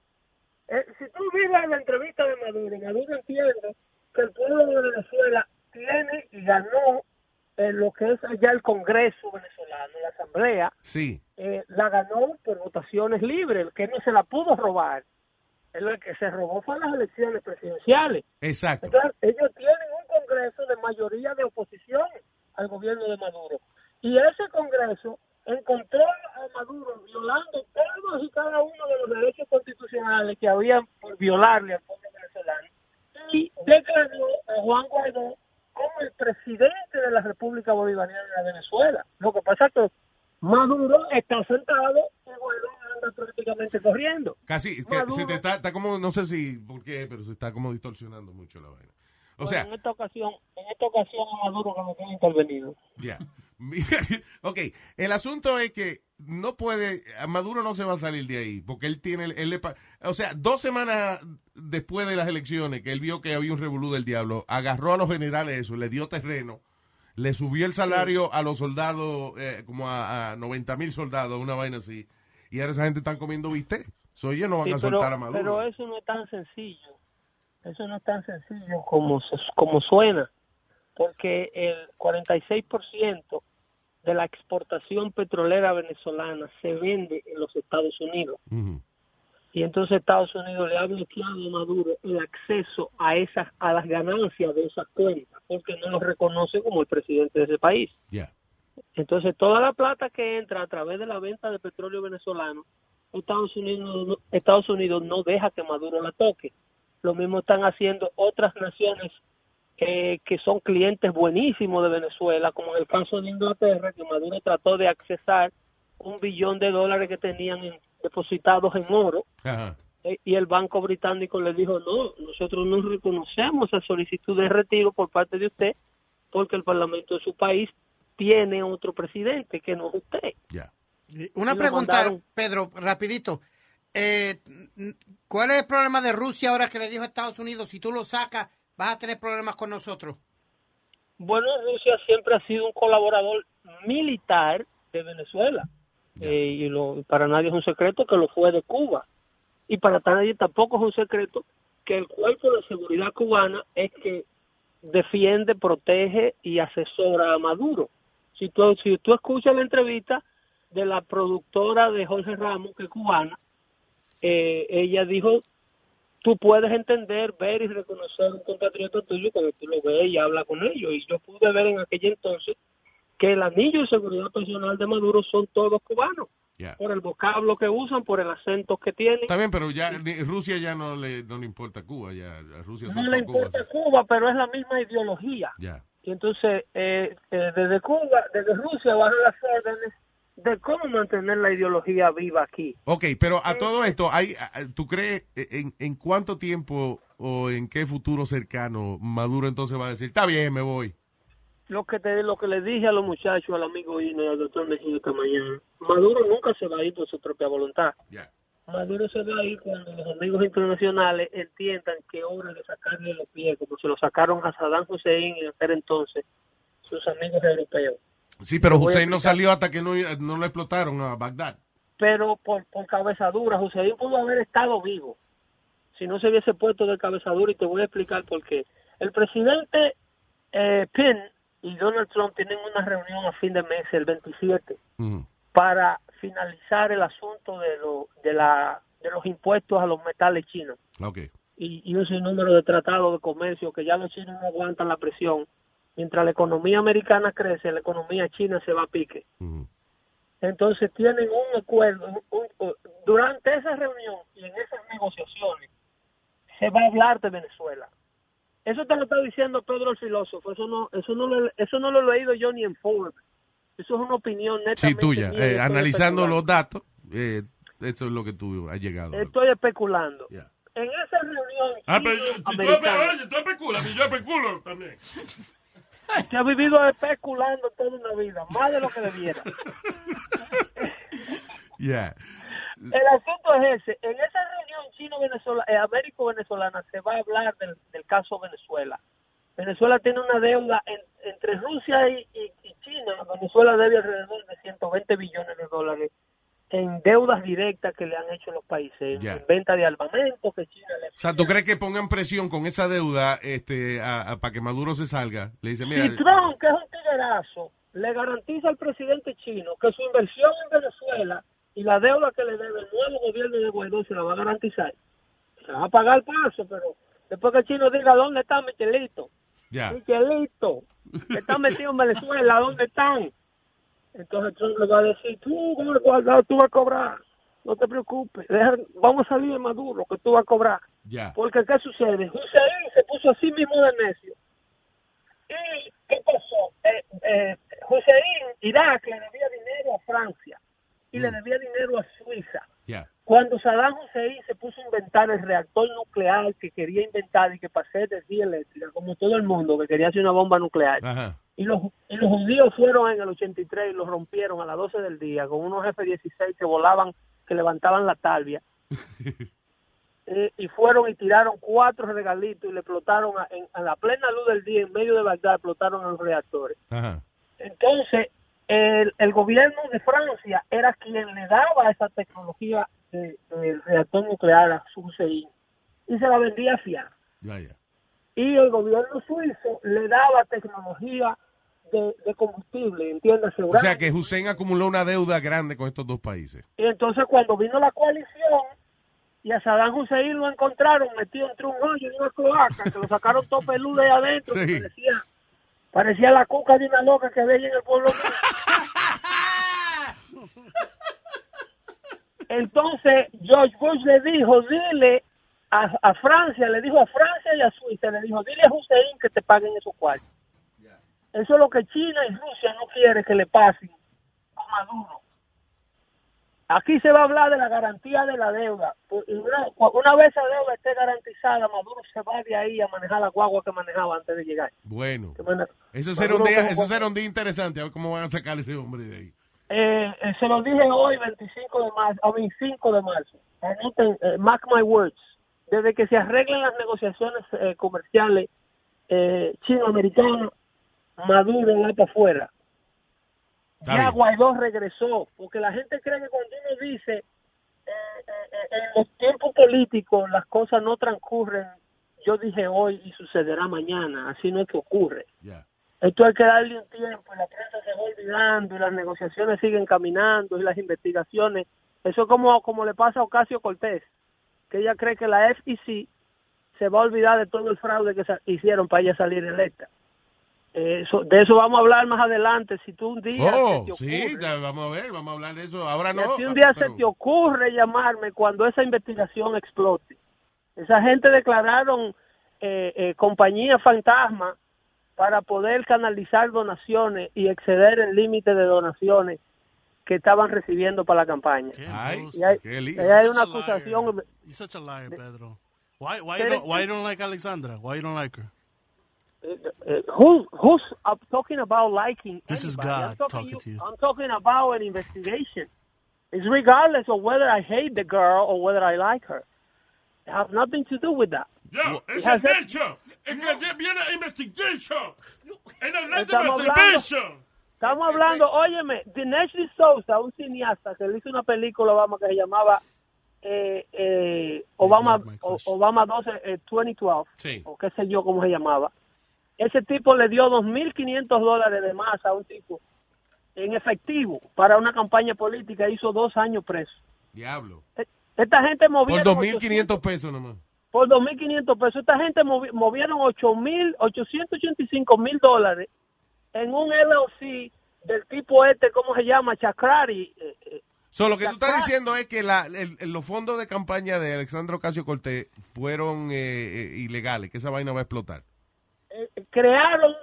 Eh, si tú ves la, entrevista de Maduro, Maduro entiende que el pueblo de Venezuela tiene y ganó eh, lo que es allá el Congreso venezolano, la Asamblea, sí, eh, la ganó por votaciones libres, que no se la pudo robar. El que se robó fue las elecciones presidenciales. exacto. Entonces, ellos tienen un Congreso de mayoría de oposición al gobierno de Maduro. Y ese Congreso encontró a Maduro violando todos y cada uno de los derechos constitucionales que habían por violarle al pueblo venezolano. Y declaró a Juan Guaidó como el presidente de la República Bolivariana de Venezuela. Lo que pasa es que Maduro está sentado y Guaidó anda prácticamente corriendo. Casi, que se te está, está como, no sé si, por qué, pero se está como distorsionando mucho la vaina. O Bueno, sea, en esta ocasión, en esta ocasión a Maduro que no tiene intervenido. Ya. (laughs) ok, el asunto es que no puede, Maduro no se va a salir de ahí, porque él tiene, él le o sea, dos semanas después de las elecciones, que él vio que había un revolú del diablo, agarró a los generales eso, le dio terreno, le subió el salario a los soldados, eh, como a, a 90 mil soldados, una vaina así, y ahora esa gente están comiendo bistec. So, ellos no van Sí, a pero, soltar a Maduro. pero eso no es tan sencillo. Eso no es tan sencillo como, como suena. Porque el 46% de la exportación petrolera venezolana se vende en los Estados Unidos. Y entonces Estados Unidos le ha bloqueado a Maduro el acceso a esas a las ganancias de esas cuentas, porque no lo reconoce como el presidente de ese país. Ya. Entonces, toda la plata que entra a través de la venta de petróleo venezolano, Estados Unidos, no- Estados Unidos no deja que Maduro la toque. Lo mismo están haciendo otras naciones que, que son clientes buenísimos de Venezuela, como en el caso de Inglaterra, que Maduro trató de accesar un billón de dólares que tenían en- depositados en oro, Ajá. eh, y el Banco Británico le dijo, no, nosotros no reconocemos esa solicitud de retiro por parte de usted, porque el Parlamento de su país tiene otro presidente que no es usted. Una Y lo pregunta, mandaron. Pedro, rapidito. Eh, ¿Cuál es el problema de Rusia ahora que le dijo a Estados Unidos, si tú lo sacas, vas a tener problemas con nosotros? Bueno, Rusia siempre ha sido un colaborador militar de Venezuela. Eh, y lo, para nadie es un secreto que lo fue de Cuba. Y para nadie tampoco es un secreto que el cuerpo de seguridad cubana es que defiende, protege y asesora a Maduro. Si tú, si tú escuchas la entrevista de la productora de Jorge Ramos, que es cubana, eh, ella dijo, tú puedes entender, ver y reconocer un compatriota tuyo cuando tú lo ves y hablas con ellos. Y yo pude ver en aquel entonces que el anillo de seguridad personal de Maduro son todos cubanos. Por el vocablo que usan, por el acento que tienen. Está bien, pero ya Rusia ya no le, no le importa Cuba, ya a Rusia No le importa Cuba, pero es la misma ideología. Ya. Y entonces, eh, eh, desde Cuba, desde Rusia, bajan las órdenes de cómo mantener la ideología viva aquí. Ok, pero a todo esto, hay, ¿tú crees en, en cuánto tiempo o en qué futuro cercano Maduro entonces va a decir, está bien, me voy? Lo que te, lo que le dije a los muchachos, al amigo Hino y al doctor Mejía esta mañana, Maduro nunca se va a ir por su propia voluntad. Maduro se va a ir cuando los amigos internacionales entiendan que hora de sacarle los pies, como se lo sacaron a Saddam Hussein a aquel entonces sus amigos europeos. Sí, pero Hussein no salió hasta que no, no lo explotaron a Bagdad. Pero por, por cabezadura, Hussein pudo haber estado vivo si no se hubiese puesto de cabezadura y te voy a explicar por qué. El presidente eh, Penn y Donald Trump tienen una reunión a fin de mes, el 27, para finalizar el asunto de, lo, de, la, de los impuestos a los metales chinos Ok. y, y un sinnúmero de tratados de comercio que ya los chinos no aguantan la presión. Mientras la economía americana crece, la economía china se va a pique. Entonces tienen un acuerdo. un- un- durante esa reunión y en esas negociaciones se va a hablar de Venezuela. Eso te lo está diciendo Pedro el filósofo. Eso no, eso no, lo, eso no lo he leído yo ni en Forbes. Eso es una opinión netamente Sí, tuya. mía, Eh, analizando los datos, eh, esto es lo que tú has llegado. Estoy especulando. En esa reunión Ah, pero yo- si tú, chino-americana- oye, tú especulas y yo especulo también. que ha vivido especulando toda una vida, más de lo que debiera. (laughs) Yeah. El asunto es ese. En esa reunión chino-venezolana, eh, américo-venezolana, se va a hablar del, del caso Venezuela. Venezuela tiene una deuda en- entre Rusia y, y- y China. Venezuela debe alrededor de 120 billones de dólares en deudas directas que le han hecho los países, en- Ya. en venta de armamento que China le O sea, ¿tú crees que pongan presión con esa deuda este, para que Maduro se salga? Le dice, mira, Si Trump, que es un tiguerazo, le garantiza al presidente chino que su inversión en Venezuela y la deuda que le debe el nuevo gobierno de Guaidó se la va a garantizar. Se va a pagar el paso, pero después que el chino diga dónde está Michelito, ya. Michelito, que está metido en Venezuela, ¿dónde están? Entonces Trump le va a decir, tú, Guaidó, tú vas a cobrar, no te preocupes, deja- vamos a salir de Maduro, que tú vas a cobrar. Ya. Porque, ¿qué sucede? Hussein se puso así mismo de necio. ¿Y qué pasó? Eh, eh, Hussein, Irak, le debía dinero a Francia y le debía dinero a Suiza. Ya. Cuando Saddam Hussein se puso a inventar el reactor nuclear que quería inventar y que pasé de energía eléctrica, como todo el mundo que quería hacer una bomba nuclear, Ajá. y los, y los judíos fueron en el 83 y los rompieron a las 12 del día con unos F-16 que volaban, que levantaban la talvia. (laughs) Eh, y fueron y tiraron cuatro regalitos y le explotaron a, en, a la plena luz del día, en medio de Bagdad, explotaron los reactores. Ajá. Entonces, el, el gobierno de Francia era quien le daba esa tecnología de- del reactor nuclear a Hussein y se la vendía a y el gobierno suizo le daba tecnología de, de combustible, entiéndase. O sea que Hussein acumuló una deuda grande con estos dos países. Y entonces cuando vino la coalición y a Saddam Hussein lo encontraron metido entre un hoyo y una cloaca, que lo sacaron todo peludo de adentro, (laughs) Sí. que parecía, parecía la cuca de una loca que veía en el pueblo. (laughs) Entonces George Bush le dijo, dile a, a Francia, le dijo a Francia y a Suiza, le dijo, dile a Hussein que te paguen esos cuartos. Eso es lo que China y Rusia no quieren que le pasen a Maduro. Aquí se va a hablar de la garantía de la deuda. Y Una, una vez esa deuda esté garantizada, Maduro se va de ahí a manejar la guagua que manejaba antes de llegar. Bueno. Eso será un día, eso será un día interesante, a ver cómo van a sacar ese hombre de ahí. Eh, eh, se lo dije hoy, 25 de marzo, a 25 de marzo. Anoten, eh, mark my words. Desde que se arreglen las negociaciones eh, comerciales chino-americanas, Maduro va para afuera. Está Ya bien. Guaidó regresó, porque la gente cree que cuando uno dice eh, eh, en los tiempos políticos las cosas no transcurren, yo dije hoy y sucederá mañana, así no es que ocurre. Ya. Esto hay que darle un tiempo, y la prensa se va olvidando y las negociaciones siguen caminando y las investigaciones. Eso es como, como le pasa a Ocasio Cortés, que ella cree que la FEC se va a olvidar de todo el fraude que hicieron para ella salir electa. Eso, de eso vamos a hablar más adelante. Si tú un día Oh, se te sí, ocurre, vamos a ver, vamos a hablar de eso. Ahora no. si un día pero- se te ocurre llamarme cuando esa investigación explote. Esa gente declararon eh, eh, compañía fantasma para poder canalizar donaciones y exceder el límite de donaciones que estaban recibiendo para la campaña. Ay, Y hay, qué y hay una liar. acusación. You're such a liar, Pedro. Why, why, you don't, why you don't like Alexandra? Why you don't like her? Uh, who, who's up talking about liking? This is? God I'm talking, talking to you. I'm talking about an investigation. It's regardless of whether I hate the girl or whether I like her. It has nothing to do with that. Yo, es It has el that- hecho. Es que viene investigation. En el Estamos hablando- investigation. Estamos hablando, óyeme, Dinesh Souza, un cineasta que le hizo una película a Obama que se llamaba eh, eh, Obama o- Obama 12 eh, 2012, Sí. o qué sé yo cómo se llamaba. Ese tipo le dio 2.500 dólares de más a un tipo en efectivo para una campaña política. Hizo dos años preso. Diablo. Esta gente movía Por 2.500 pesos nomás. por 2.500 pesos. Esta gente movi- movieron 8.000, 885 mil dólares en un LLC del tipo este, ¿cómo se llama? Chakrari. eh, eh, So, lo que tú estás diciendo es que la, el- los fondos de campaña de Alexandro Ocasio Cortés fueron eh, eh, ilegales, que esa vaina va a explotar. Eh, crearon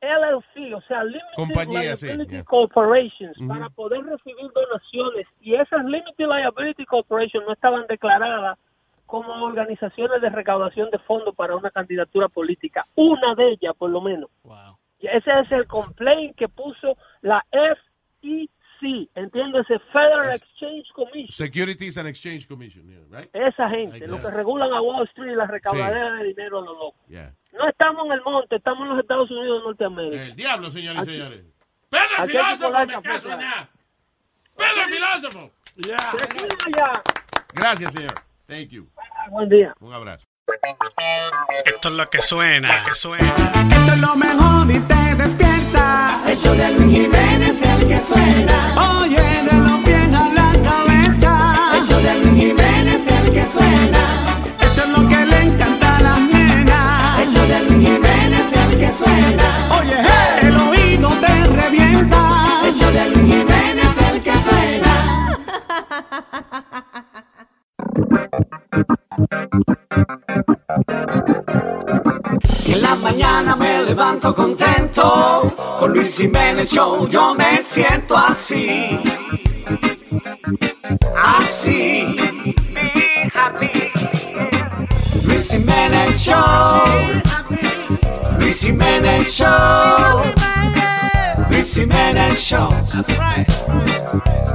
LLC, o sea, Limited Compañía, sí, Liability yeah. Corporations, para poder recibir donaciones. Y esas Limited Liability Corporations no estaban declaradas como organizaciones de recaudación de fondos para una candidatura política. Una de ellas, por lo menos. Y ese es el complaint que puso la FEC, entiéndese, Federal Exchange Commission. Securities and Exchange Commission, yeah, right? Esa gente, los que regulan a Wall Street y la recaudadera de dinero a los locos. Yeah. No estamos en el monte, estamos en los Estados Unidos de Norteamérica. El diablo, señores y señores. Pedro el hay que filósofo, me caso nada. Pedro el filósofo. Gracias, señor. Thank you. Buen día. Un abrazo. Esto es lo que suena, que suena. Esto es lo mejor y te despierta. El show de Luis Jiménez es el que suena. Oye, de los pies a la cabeza. El show de Luis Jiménez el que suena. Esto es lo que le encanta a las nenas. El show de Luis Jiménez es el que suena. Oye, hey, el oído te revienta. El show de Luis Jiménez es el que suena. En la mañana me levanto contento, con Luis Jiménez Show yo me siento así, así. Luis Jiménez Show, Luis Jiménez Show, Luis Jiménez Show,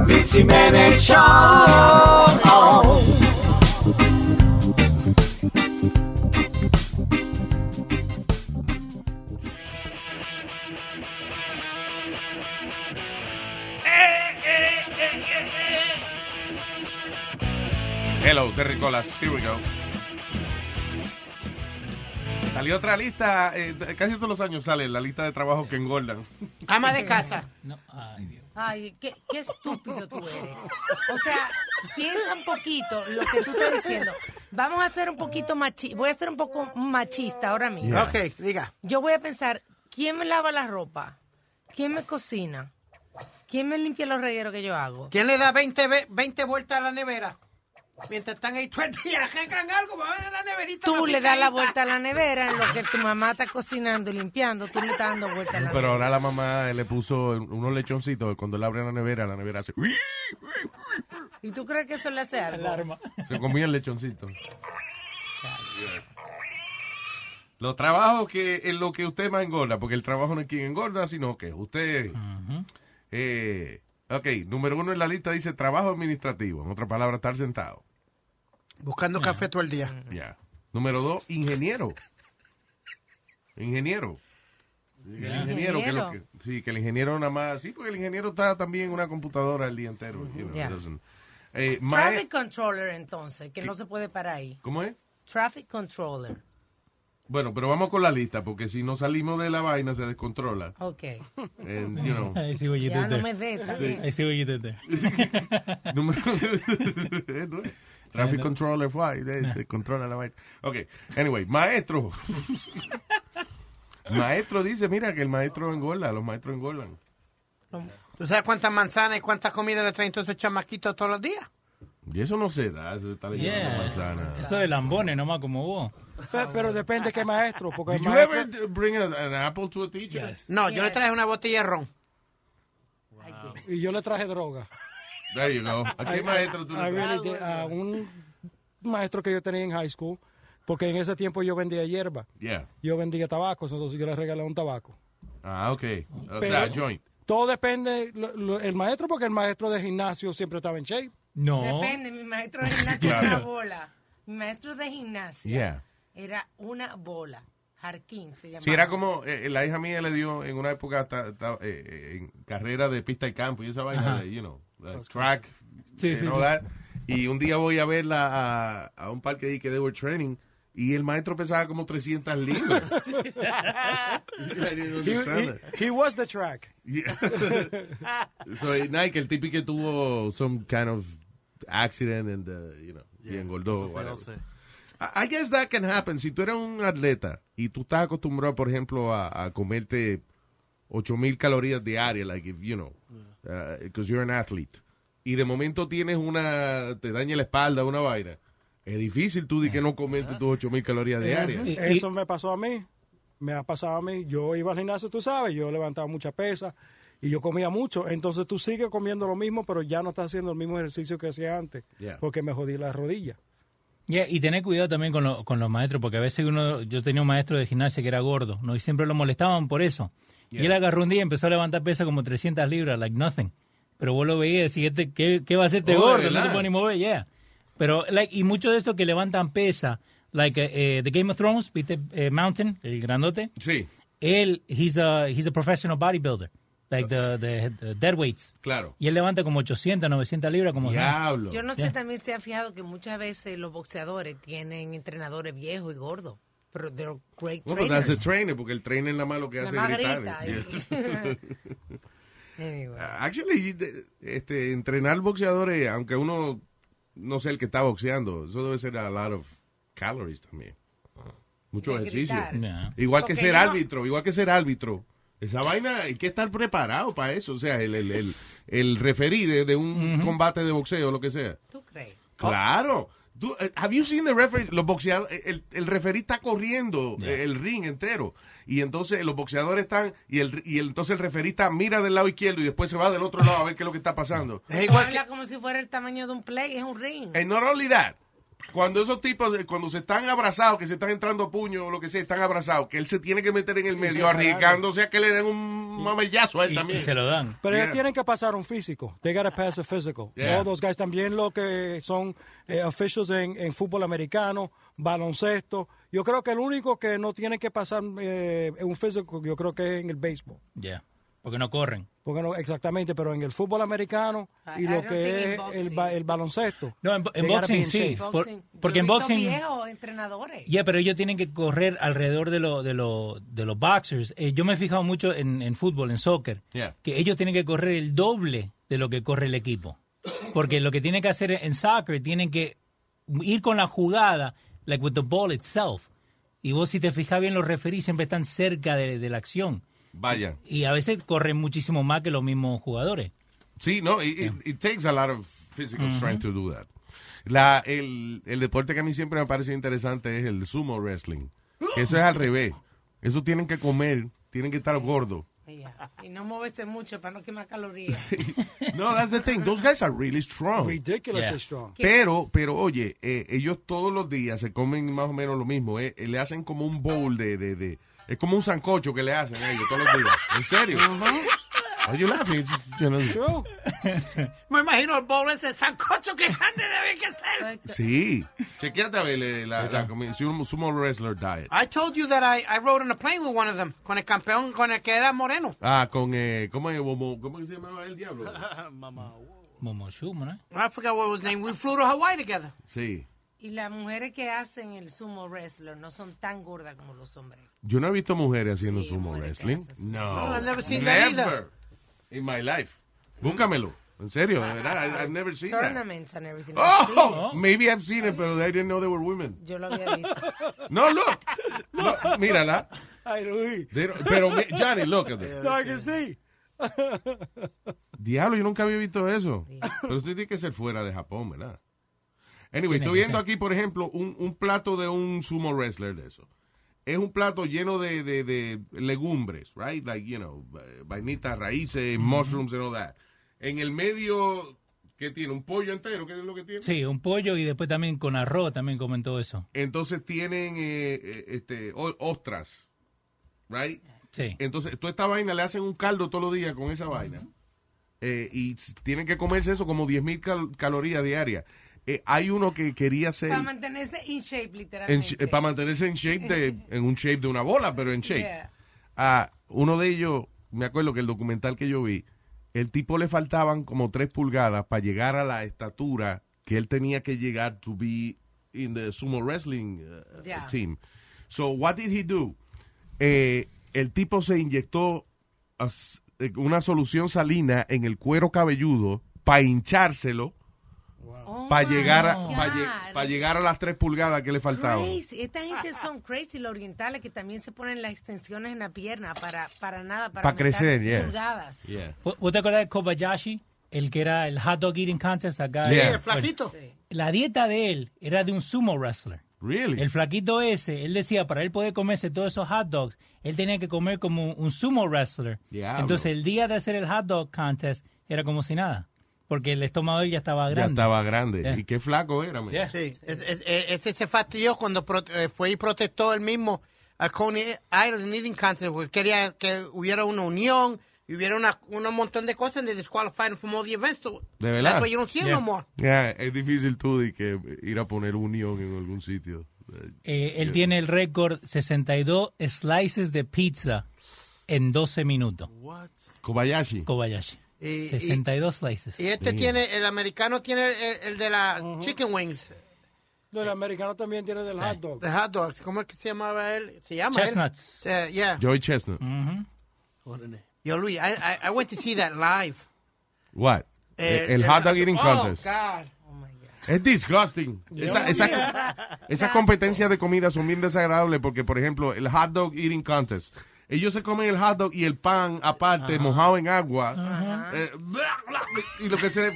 Luis Jiménez Show. Hello, Terry Colas. Here we go. Salió otra lista, eh, casi todos los años sale la lista de trabajo que engordan. Ama de casa. Ay, qué, qué estúpido tú eres. O sea, piensa un poquito lo que tú estás diciendo. Vamos a ser un poquito machista. Voy a ser un poco machista ahora mismo. Yeah. Ok, diga. Yo voy a pensar, ¿quién me lava la ropa? ¿Quién me cocina? ¿Quién me limpia los regueros que yo hago? ¿Quién le da 20, ve- 20 vueltas a la nevera? Mientras están ahí todo el día, arrancan algo, van a la neverita. Tú le das la vuelta a la nevera en lo que tu mamá está cocinando y limpiando. Tú le estás dando vuelta a la Pero nevera. ahora la mamá le puso unos lechoncitos. Cuando él abre la nevera, la nevera hace. ¿Y tú crees que eso le hace algo? Se comía el lechoncito. Los trabajos que en lo que usted más engorda, porque el trabajo no es quien engorda, sino que usted. eh, ok, número uno en la lista dice trabajo administrativo. En otra palabra, estar sentado. Buscando café todo el día. Ya. Número dos, ingeniero. Ingeniero. El ingeniero, que lo que, sí, que el ingeniero nada más, sí, porque el ingeniero está también en una computadora el día entero. you know, eh, mae- Traffic controller, entonces, que no se puede parar ahí. ¿Cómo es? Traffic controller. Bueno, pero vamos con la lista, porque si no salimos de la vaina se descontrola. Ok. And, you know. I see what you Ya did no there. me también. I see what you did there. Número- Esto es. (laughs) (laughs) Traffic controller de- controla la vaina. Ok, anyway, maestro. (laughs) maestro dice, mira que el maestro engorda, los maestros engordan. ¿Tú sabes cuántas manzanas y cuántas comidas le traen todos esos chamaquitos todos los días? Y eso no se da, eso está leyendo Yeah. la manzana. Eso de lambones, nomás como vos. Pe- Pero depende qué maestro. Porque el Did you maestro- ever bring a- an apple to a teacher? No, yo le traje una botella de ron. Y yo le traje droga. There you go. ¿A qué I- maestro tú le traes? A un maestro que yo tenía en high school, porque en ese tiempo yo vendía hierba. Yeah. Yo vendía tabacos, entonces yo le regalé un tabaco. Ah, ok. O Pero sea, joint. Todo depende lo- lo- el maestro, porque el maestro de gimnasio siempre estaba en shape. No. Depende, mi maestro de gimnasio Claro. era una bola. Mi maestro de gimnasia Yeah. Era una bola. Jarquín se llamaba. Sí, era como, eh, la hija mía le dio en una época hasta- eh, eh, en carrera de pista y campo y esa vaina de, you know, uh, track Sí, sí, all sí. that. Y un día voy a verla a, a un parque ahí que they were training y el maestro pesaba como 300 libras. (laughs) (laughs) He, was the track. Yeah. (laughs) so, eh, Nike, el típico que tuvo some kind of accident and, uh, you know, y engordó. I guess that can happen. Si tú eres un atleta y tú estás acostumbrado, por ejemplo, a, a comerte 8000 calorías diarias, like if, you know, because you're an athlete, y de momento tienes una, te daña la espalda, una vaina, es difícil tú de que no comerte tus 8000 calorías diarias. Eso me pasó a mí. Me ha pasado a mí. Yo iba al gimnasio, tú sabes, yo levantaba mucha pesa y yo comía mucho. Entonces tú sigues comiendo lo mismo, pero ya no estás haciendo el mismo ejercicio que hacía antes, Yeah. porque me jodí la rodilla. Yeah, y tener cuidado también con, lo- con los maestros, porque a veces uno, yo tenía un maestro de gimnasia que era gordo, ¿no? Y siempre lo molestaban por eso. Y él agarró un día y empezó a levantar pesa como 300 libras, like nothing. Pero vos lo veías y decías, "Este, ¿qué, ¿qué va a hacer este Oh, gordo? ¿de No se puede ni mover, yeah. Pero, like, y mucho de esto que levantan pesa, like eh, The Game of Thrones, ¿viste? Eh, Mountain, el grandote. Sí. Él, he's a, he's a professional bodybuilder, like the, the, the dead weights. Claro. Y él levanta como 800, 900 libras como Yo no sé, Yeah. también se ha fijado que muchas veces los boxeadores tienen entrenadores viejos y gordos. Pero they're great Well, trainers. that's the trainer, porque el trainer nada más lo que Nada hace es gritar. y- (laughs) (laughs) Anyway. Actually, de- este, entrenar boxeadores, aunque uno no sea el que está boxeando, eso debe ser a lot of calories también. Mucho De ejercicio. gritar. Yeah. Igual que Porque ser yo- árbitro, igual que ser árbitro. Esa vaina hay que estar preparado para eso. O sea, el, el, el, el referí de, de un combate de boxeo, lo que sea. ¿Tú crees? Claro. Tú, eh, have you seen the referee? Los boxeadores, el, el referí está corriendo eh, el ring entero. Y entonces los boxeadores están, y el, y el- entonces el referí está, mira del lado izquierdo y después se va del otro lado a ver qué es lo que está pasando. Habla como si fuera el tamaño de un play, es un ring. And not only that, cuando esos tipos, eh, cuando se están abrazados, que se están entrando a puño o lo que sea, están abrazados, que él se tiene que meter en el medio, separarlo. arriesgándose a que le den un mamallazo a él también. dan. Pero ellos tienen que pasar un físico. They gotta pass a physical. Yeah. Todos los guys también lo que son eh, officials en, en fútbol americano, baloncesto. Yo creo que el único que no tiene que pasar eh, un físico, yo creo que es en el béisbol. Yeah. Porque no corren. Porque no, exactamente, pero en el fútbol americano y I lo que in es el, ba- el baloncesto. No, en, boxing sí. por- porque Yo en boxing... viejos entrenadores. Ya, pero ellos tienen que correr alrededor de, lo, de, lo, de los boxers. Eh, yo me he fijado mucho en, en fútbol, en soccer, Yeah. que ellos tienen que correr el doble de lo que corre el equipo. Porque lo que tienen que hacer en soccer, tienen que ir con la jugada, like with the ball itself. Y vos si te fijas bien, los referís siempre están cerca de, de la acción. Vaya. Y a veces corren muchísimo más que los mismos jugadores. Sí, no, it, it- it takes a lot of physical strength to do that. La, el, el deporte que a mí siempre me parece interesante es el sumo wrestling. Que eso es al revés. Eso tienen que comer, tienen que estar gordos. Y no moverse mucho para no quemar calorías. No, that's the thing. Those guys are really strong. Ridiculously Yeah. strong. Pero, pero oye, eh, ellos todos los días se comen más o menos lo mismo. eh. Eh, le hacen como un bowl de, de, de- Es como un sancocho que le hacen a ellos todos los días. ¿En serio? Are you laughing? It's, you know, (laughs) Me imagino el bowl ese sancocho que grande debe que ser. Sí. Chequeate a ver eh, la, la, comi- sumo, sumo wrestler diet. I told you that I, I rode on a plane with one of them, con el campeón, con el que era moreno. Ah, con, eh, ¿cómo, es? Momo- ¿cómo se llamaba el diablo? (laughs) Momoshuma, ¿no? I forgot what was his name. We flew to Hawaii together. Sí. Y las mujeres que hacen el sumo wrestler no son tan gordas como los hombres. Yo no he visto mujeres haciendo sumo wrestling. No. No, I've never seen that either. Never in my life. Búscamelo. En serio, de verdad. I- I've never seen that. Tournaments and everything. I've seen Oh, it. maybe I've seen it, but I didn't know they were women. Yo lo había visto. No, look. No, mírala. Ay, Luis. Pero, Johnny, look at this. No, que sí. Diablo, yo nunca había visto eso. Pero usted tiene que ser fuera de Japón, ¿verdad? Anyway, estoy viendo aquí, por ejemplo, un, un plato de un sumo wrestler de eso. Es un plato lleno de, de, de legumbres, right? Like, you know, vainitas, raíces, mushrooms and all that. En el medio, ¿qué tiene? ¿Un pollo entero? ¿Qué es lo que tiene? Sí, un pollo y después también con arroz también comen todo eso. Entonces tienen eh, eh, este, ostras, right? Sí. Entonces, toda esta vaina le hacen un caldo todos los días con esa vaina. Eh, y tienen que comerse eso como 10.000 cal- calorías diarias. Eh, hay uno que quería hacer Para mantenerse in shape, literalmente. para mantenerse en shape de, en un shape de una bola, pero en shape. Yeah. Ah, uno de ellos, me acuerdo que el documental que yo vi, el tipo le faltaban como tres pulgadas para llegar a la estatura que él tenía que llegar to be in the sumo wrestling uh, Yeah. team. So what did he do? Eh, el tipo se inyectó eh, una solución salina en el cuero cabelludo para hinchárselo Oh para llegar a, para, para llegar a las tres pulgadas que le faltaban. Esta gente son crazy, los orientales que también se ponen las extensiones en la pierna para, para nada, para crecer, yeah. pulgadas. ¿Vos vos te acuerdas de Kobayashi? El que era el hot dog eating contest acá. Sí, el Bueno, flaquito. la dieta de él era de un sumo wrestler. Really? El flaquito ese, él decía, para él poder comerse todos esos hot dogs, él tenía que comer como un sumo wrestler. Entonces el día de hacer el hot dog contest era como si nada. Porque el estómago de él ya estaba Ya grande. estaba grande. Yeah. Y qué flaco era. Yeah. Sí, e- e- e- ese se fastidió cuando eh, fue y protestó él mismo al Coney Island Eating Contest porque quería que hubiera una unión y hubiera una, un montón de cosas disqualified him from all the events. So De verdad. That's you him no more. Yeah, es difícil tú de que ir a poner unión en algún sitio. Eh, él tiene el récord 62 slices de pizza en 12 minutos. Kobayashi. Kobayashi. Y- 62 slices. Y este tiene, el americano tiene el, el de la chicken wings, No, el americano también tiene del hot dog. the hot dogs. ¿Cómo es que se llamaba él? Se llama él? Chestnuts. Yeah. Joey Chestnut. Yo, Luis, I, I, I went to see that live. What? Eh, el hot dog eating oh, contest. God. Es disgusting. Esa, esa, esas competencias de comida son bien desagradables porque, por ejemplo, el hot dog eating contest. Ellos se comen el hot dog y el pan aparte, mojado en agua. Eh, y lo que se...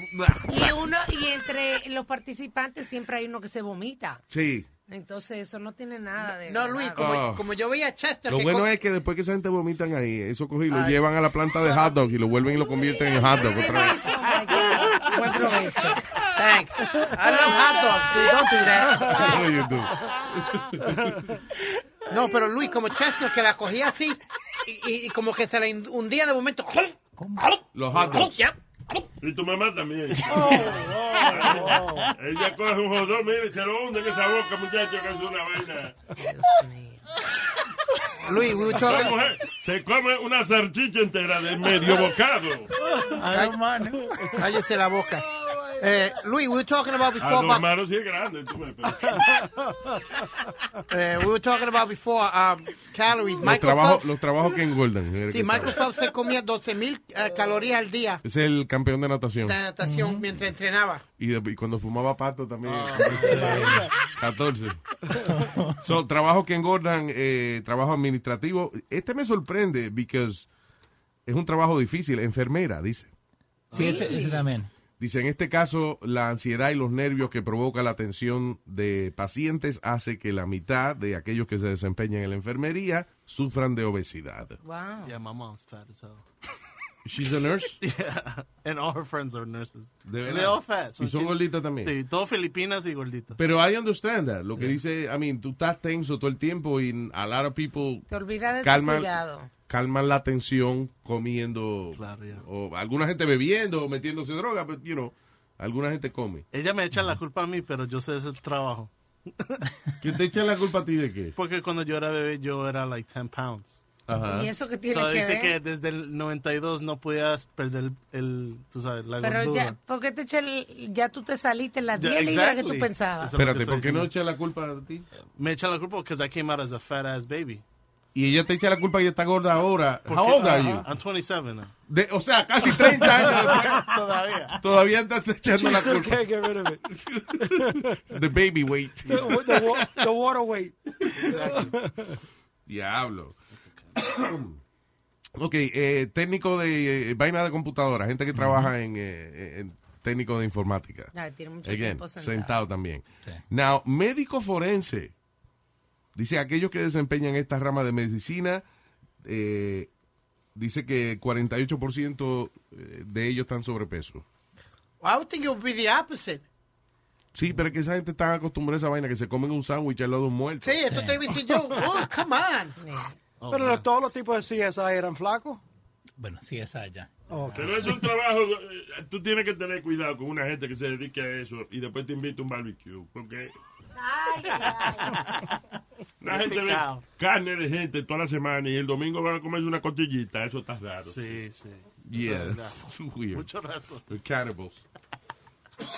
Y uno, y entre los participantes siempre hay uno que se vomita. Sí. Entonces eso no tiene nada de. No, Luis, como, Oh. como yo veía a Chester. Lo bueno es que después que esa gente vomitan ahí, eso cogen y lo Ay. llevan a la planta de hot dog y lo vuelven y lo convierten en hot dog otra vez. Oh my God. Buen provecho. Thanks. I love hot dogs, dude. Don't do that. (laughs) You do? (laughs) No, pero Luis, como Chester, que la cogía así y, como que se la hundía de momento. Los hot dogs. Y tu mamá también. Oh, Ella coge un jodón, mire, se lo hunde en esa boca, muchacho, que es una vaina. Luis, were La mujer se come una salchicha entera de medio bocado. Cállese la boca. Eh, Luis, we were talking about A before los about, sí es grande. tú (laughs) pero- eh, we were talking about before um, calories. Los Michael Phelps, los trabajos que engordan. sí, Michael. Phelps se comía 12 mil calorías al día Es el campeón de natación. de natación mientras entrenaba. Y, de- y cuando fumaba pato también. (laughs) 14. So, trabajos que engordan, eh, trabajo administrativo. Este me sorprende because es un trabajo difícil. Enfermera, dice. Sí, ese, ese también. Dice, en este caso, la ansiedad y los nervios que provoca la atención de pacientes hace que la mitad de aquellos que se desempeñan en la enfermería sufran de obesidad. Wow. Yeah, my mom's fat as hell. (laughs) She's a nurse. (laughs) Yeah, and all her friends are nurses. De They're verdad. all fat. so Y son she- gorditas también. Sí, todos filipinas y gorditas. Pero I understand that. Lo que dice, I mean, tú estás tenso todo el tiempo y a lot of people Te olvidas de tu calman, cuidado. Calman la tensión comiendo. Claro, ya. O alguna gente bebiendo o metiéndose droga, pero, you know, alguna gente come. Ella me echa la culpa a mí, pero yo sé ese trabajo. (laughs) ¿Quién te echa la culpa a ti de qué? Porque cuando yo era bebé, yo era like 10 pounds. Ajá. ¿Y eso que tiene So, que dice ver? que desde el 92 no podías perder el, el, tú sabes, la Pero gordura. ya, ¿por qué te echa el- ya tú te saliste en las Ya, 10 libras que tú pensabas? Que Espérate, ¿por qué no diciendo. echa la culpa a ti? Me echa la culpa porque I came out as a fat ass baby. Y ella te echa la culpa y está gorda ahora. Porque- How old are you? I'm 27 now. De- o sea, casi 30 años después. (laughs) Todavía. Todavía estás echando la She still culpa. can't get rid of it. (laughs) The baby weight. The, the, wa- the water weight. Diablo. (coughs) ok, eh, técnico de eh, vaina de computadora, gente que trabaja en, eh, en técnico de informática. Ay, tiene mucho Again, tiempo sentado. también. Now, médico forense. Dice aquellos que desempeñan esta rama de medicina, eh, dice que 48% de ellos están sobrepeso. I would think it would be the opposite. Sí, pero es que esa gente está acostumbrada a esa vaina que se comen un sándwich al lado de un muerto. Sí, esto te dice yo. Oh, come on. (laughs) Pero los- todos los tipos de CSI eran flacos. Bueno, sí, esa ya. Pero es un trabajo, eh, tú tienes que tener cuidado con una gente que se dedique a eso y después te invita a un barbecue, porque la gente ve carne de gente toda la semana y el domingo van a comerse una costillita, eso está raro. Sí, sí. Yeah, that's (laughs) weird. Mucho rato. They're cannibals.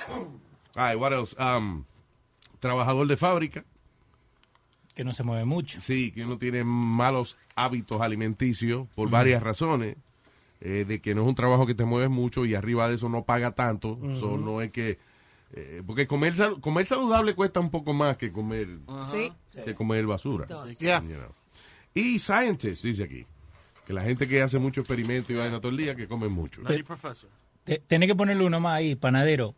All right, what else? Um, trabajador de fábrica. Que no se mueve mucho. Sí, que uno tiene malos hábitos alimenticios por varias razones. eh, de que no es un trabajo que te mueves mucho y arriba de eso no paga tanto. So, Ujú. no es que. Eh, porque comer, sal- comer saludable cuesta un poco más que comer, Sí. que comer basura. Does. Yeah. You know. Y scientists, dice aquí. Que la gente que hace mucho experimento y vaina todo el día, que comen mucho. Tenés que ponerle uno más ahí, panadero.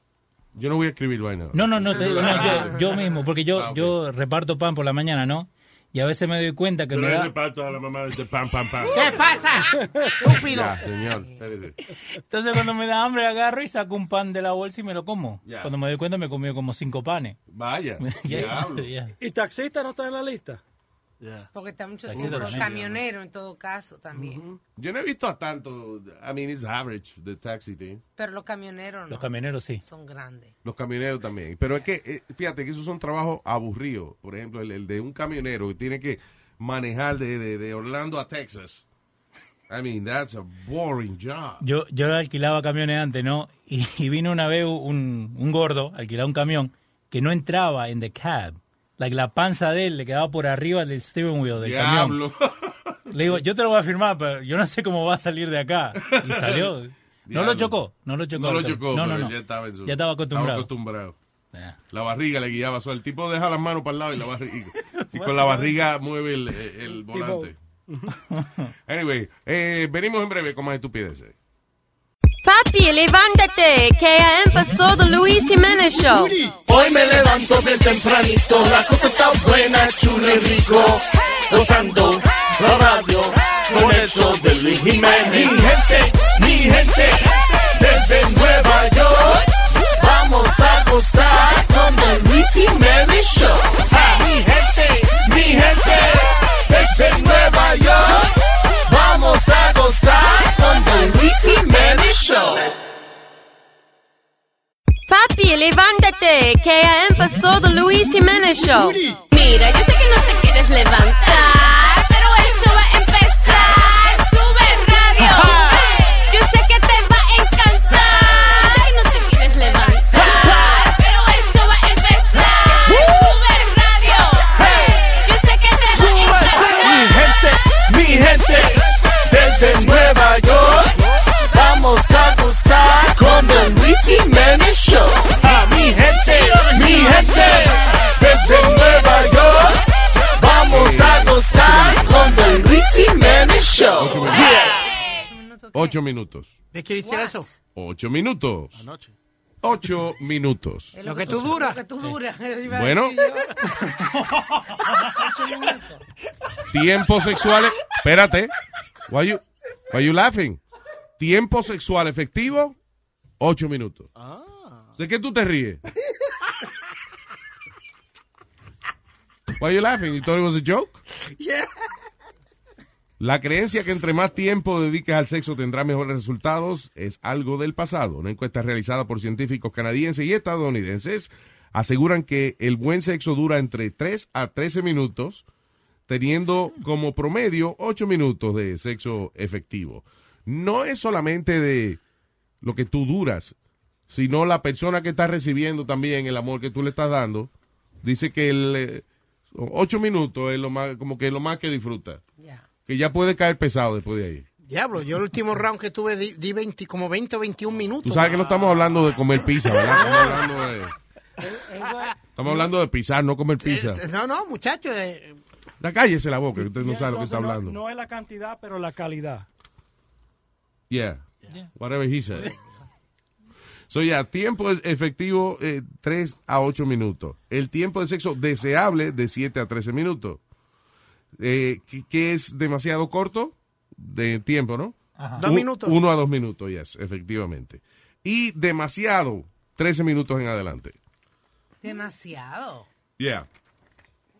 Yo no voy a escribir vaina. No, no, no, te digo, (laughs) no, yo, yo mismo, porque yo, Ah, yo reparto pan por la mañana, ¿no? Y a veces me doy cuenta que Pero me da... reparto a la mamá de pam, pam, pam. ¿Qué pasa? Estúpido. Ya, señor, espérese. Entonces cuando me da hambre agarro y saco un pan de la bolsa y me lo como. Ya. Cuando me doy cuenta me he comido como cinco panes. Vaya, (laughs) Ya, diablo. (laughs) ya. ¿Y taxista no está en la lista? Porque está mucho tiempo camionero en todo caso también. Yo no he visto a tanto. I mean, it's average, the taxi thing. Pero los camioneros no. Los camioneros sí. Son grandes. Los camioneros también. Pero es que, eh, fíjate que esos son trabajos aburridos. Por ejemplo, el, el de un camionero que tiene que manejar de, de- de Orlando a Texas. I mean, that's a boring job. Yo, yo alquilaba camiones antes, ¿no? Y, y vino una vez un, un gordo, alquilaba un camión, que no entraba en the cab. Like, la panza de él le quedaba por arriba del steering wheel del Diablo. camión. (laughs) Le digo, yo te lo voy a firmar, pero yo no sé cómo va a salir de acá. Y salió. (laughs) No lo chocó, no lo chocó. No lo chocó, no, no, pero no. ya estaba en su- Ya estaba acostumbrado. acostumbrado. Yeah. La barriga le guiaba. So, el tipo deja las manos para el lado y la barriga. (laughs) Y con la barriga mueve el, el volante. Anyway, eh, venimos en breve con más estupideces. Papi, levántate, que ya empezó The Luis Jiménez Show. Hoy me levanto bien tempranito, la cosa está buena, chulo y rico. Gozando la radio con el show de Luis Jiménez. Mi gente, mi gente, desde Nueva York, vamos a gozar con The Luis Jiménez Show. Ah, mi gente, mi gente, desde Nueva York, vamos a gozar con The Luis Jiménez Show. Papi, levántate, que ya empezó The Luis Jiménez Show. Mira, yo sé que no te quieres levantar, desde Nueva York, vamos a gozar con The Luis Jiménez Show. A mi gente, mi gente, desde Nueva York, vamos a gozar con The Luis Jiménez Show. Ocho minutos. ¿De qué hiciera eso? Ocho minutos. Anoche. Ocho minutos. Lo que tú duras. Lo que tú duras. Bueno. Tiempos sexuales. Espérate. Why you, why you laughing? Tiempo sexual efectivo, ocho minutos. ¿De qué tú te ríes? Why you laughing? You thought it was a joke? Yeah. La creencia que entre más tiempo dediques al sexo tendrá mejores resultados es algo del pasado. Una encuesta realizada por científicos canadienses y estadounidenses aseguran que el buen sexo dura entre 3 a 13 minutos, teniendo como promedio 8 minutos de sexo efectivo. No es solamente de lo que tú duras, sino la persona que está recibiendo también el amor que tú le estás dando. Dice que el, eh, 8 minutos es lo más, como que lo más que disfruta. Que ya puede caer pesado después de ahí. Diablo, yo el último round que tuve di, di 20, como 20 o 21 minutos. Tú sabes que no estamos hablando de comer pizza, ¿verdad? Estamos hablando de, estamos hablando de pisar, no comer pizza. Eh, No, no, muchachos. eh, La cállese la boca, que usted no sabe lo que está no- hablando. No, es la cantidad, pero la calidad. Yeah. Whatever he said. So, ya, tiempo es efectivo eh, 3 a 8 minutos. El tiempo de sexo deseable de 7 a 13 minutos. Eh, ¿qué, qué es demasiado corto? De tiempo, ¿no? Ajá. Dos minutos. Uno a dos minutos, yes, efectivamente. Y demasiado, 13 minutos en adelante. Demasiado. Yeah.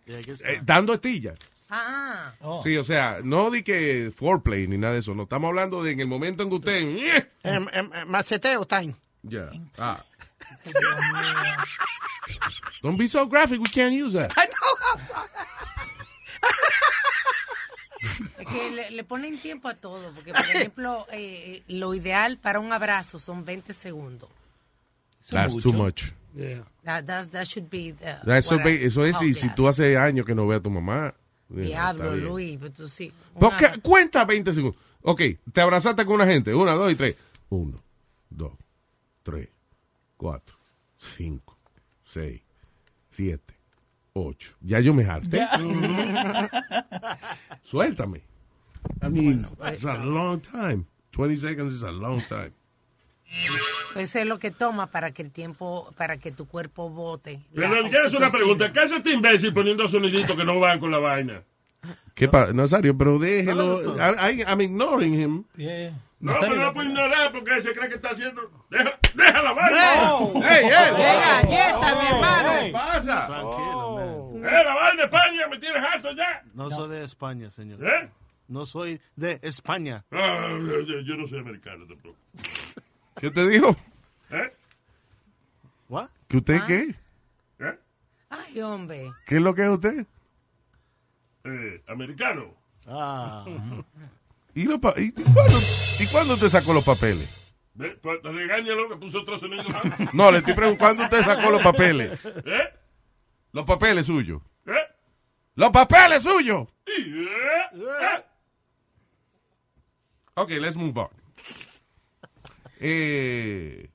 Yeah, I Eh, dando estilla. Ah. Sí, o sea, no di que foreplay ni nada de eso. No estamos hablando de en el momento en que usted. Em, em, em, maceteo time. Ya. Ah. Don't be so graphic. We can't use that. (laughs) Es que le, le ponen tiempo a todo, porque por ejemplo, eh, eh, lo ideal para un abrazo son 20 segundos. That's too much. That, that's- that should be the- Eso, I- es si, si tú hace años que no ves a tu mamá. Diablo. Luis, pero tú sí. ¿Por una- qué? Cuenta 20 segundos. Ok, te abrazaste con una gente. Una, dos y tres. Uno, dos, tres, cuatro, cinco, seis, siete, ocho. Ya yo me harté. (laughs) Suéltame. I mean, it's a long time. 20 seconds is a long time. Eso es lo que toma para que el tiempo, para que tu cuerpo bote. Pero ya es una pregunta. ¿Qué hace este imbécil poniendo soniditos que no van con la vaina? ¿Qué pasa? Nazario, pero No, déjelo. no, I, I- I'm ignoring him. No, pero no puede ignorar porque se cree que está haciendo. Deja, deja la vaina. No. Ey, ey. Llega, galleta, mi hermano. ¿Qué pasa? Tranquilo, man. Eh, la vaina de España, me tienes harto ya. No soy de España, señor. ¿Eh? No soy de España. Ah, yo, yo no soy americano tampoco. (laughs) ¿Qué te dijo? ¿Eh? What? ¿Que usted Ah. qué? ¿Eh? Ay, hombre. ¿Qué es lo que es usted? Eh, americano. Ah. (laughs) ¿Y, los pa- y, y cuándo, ¿Y cuándo usted sacó los papeles? Pues, Regáñalo que puso otro sonido. (laughs) No, le estoy preguntando, ¿cuándo usted sacó los papeles? ¿Eh? Los papeles suyos. ¿Eh? ¡Los papeles suyos! ¿Eh? ¿Eh? Ok, let's move on. Eh,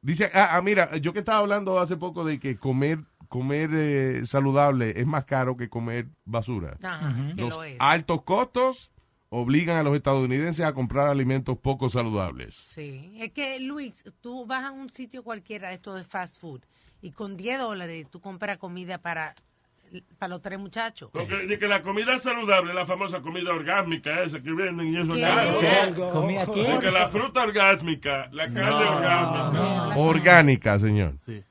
dice, ah, ah, mira, yo que estaba hablando hace poco de que comer comer eh, saludable es más caro que comer basura. Ajá, que Los lo es. altos costos obligan a los estadounidenses a comprar alimentos poco saludables. Sí, es que Luis, tú vas a un sitio cualquiera de esto de fast food y con 10 dólares tú compras comida para, para los tres muchachos. Porque de que la comida saludable, la famosa comida orgásmica esa que venden y eso ¿Qué? caro. ¿Qué? ¿Comida qué? De que la fruta orgásmica, la carne orgásmica. Orgánica, señor. Sí.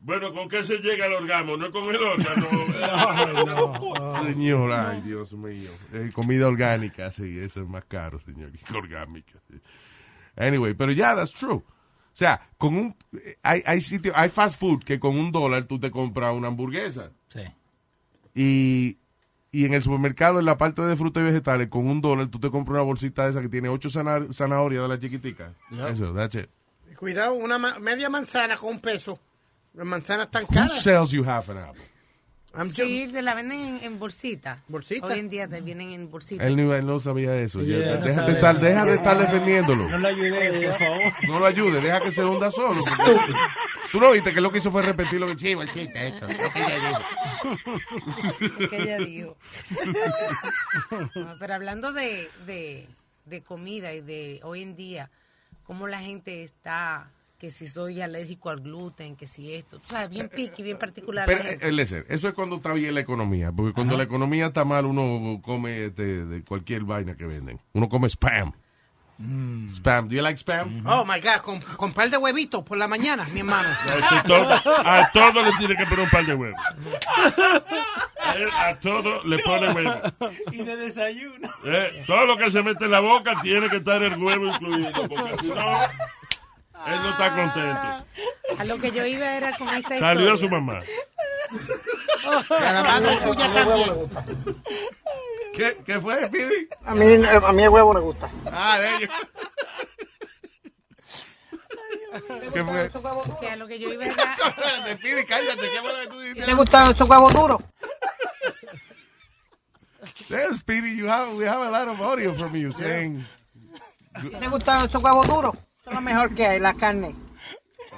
Bueno, ¿con qué se llega al orgasmo? No es con el órgano. (laughs) Señor, ay, Dios mío. Eh, comida orgánica, sí, eso es más caro, señor, que orgánica. sí. Anyway, pero ya, that's true. O sea, con un, eh, hay, hay sitio, hay fast food que con un dólar tú te compras una hamburguesa. Sí. Y, y en el supermercado, en la parte de frutas y vegetales, con un dólar tú te compras una bolsita de esa que tiene ocho zana- zanahorias de la chiquitica. Yep. Eso, that's it. Cuidado, una ma- media manzana con un peso. Las manzanas están Who caras. sells you half an apple? I'm Sí, te la venden en, en bolsita. ¿Bolsita? Hoy en día te vienen en bolsita. Él no, él no sabía eso. Yeah, Ya, no deja, sabe. de estar, deja de estar defendiéndolo. No lo ayudé, por favor. No lo ayude, deja que se hunda solo. Tú no viste que lo que hizo fue repetir lo que chivo, el chiste, esto, lo que ella dijo. Lo que ella dijo. No, pero hablando de, de, de comida y de hoy en día, cómo la gente está, que si soy alérgico al gluten, que si esto, tú sabes, bien piqui, bien particular. la Pero, eh, eso es cuando está bien la economía, porque cuando la economía está mal uno come este, de cualquier vaina que venden. Uno come spam. Spam. Do you like spam? Oh my God, con, con par de huevitos por la mañana, mi hermano. (laughs) A todo, a todo le tiene que poner un par de huevos. A, (laughs) él, a todo le pone huevo. Y de desayuno. Eh, todo lo que se mete en la boca tiene que estar el huevo incluido, porque si no, él no está contento. A lo que yo iba era con esta Salió historia. su mamá. A la madre suya también. ¿Qué, qué fue, Pidi? A mí, a mí el huevo le gusta. Ah, de ellos. ¿Qué fue? (laughs) Que a lo que yo iba era... (laughs) Espérate, Pidi, cállate. ¿Qué fue lo que tú ¿Te dijiste? gustan esos huevos duros? Damn, Speedy, you have, we have a lot of audio from you (laughs) saying... ¿Te gustan esos huevos duros? Son lo mejor que hay, la carne.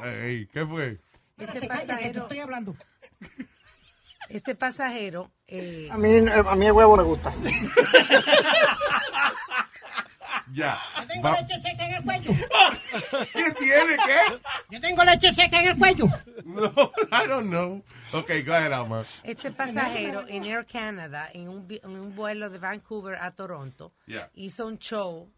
Hey, ¿Qué fue? Este pasajero... estoy hablando. Este pasajero... eh, A mí, a mí el huevo le gusta. (laughs) Ya. Yo tengo Va- leche seca en el cuello. (laughs) ¿Qué tiene? ¿Qué? Yo tengo leche seca en el cuello. No, (laughs) I don't know. Okay, go ahead, Alma. Este pasajero en Air Canada, en un, vi- en un vuelo de Vancouver a Toronto, Yeah. hizo un show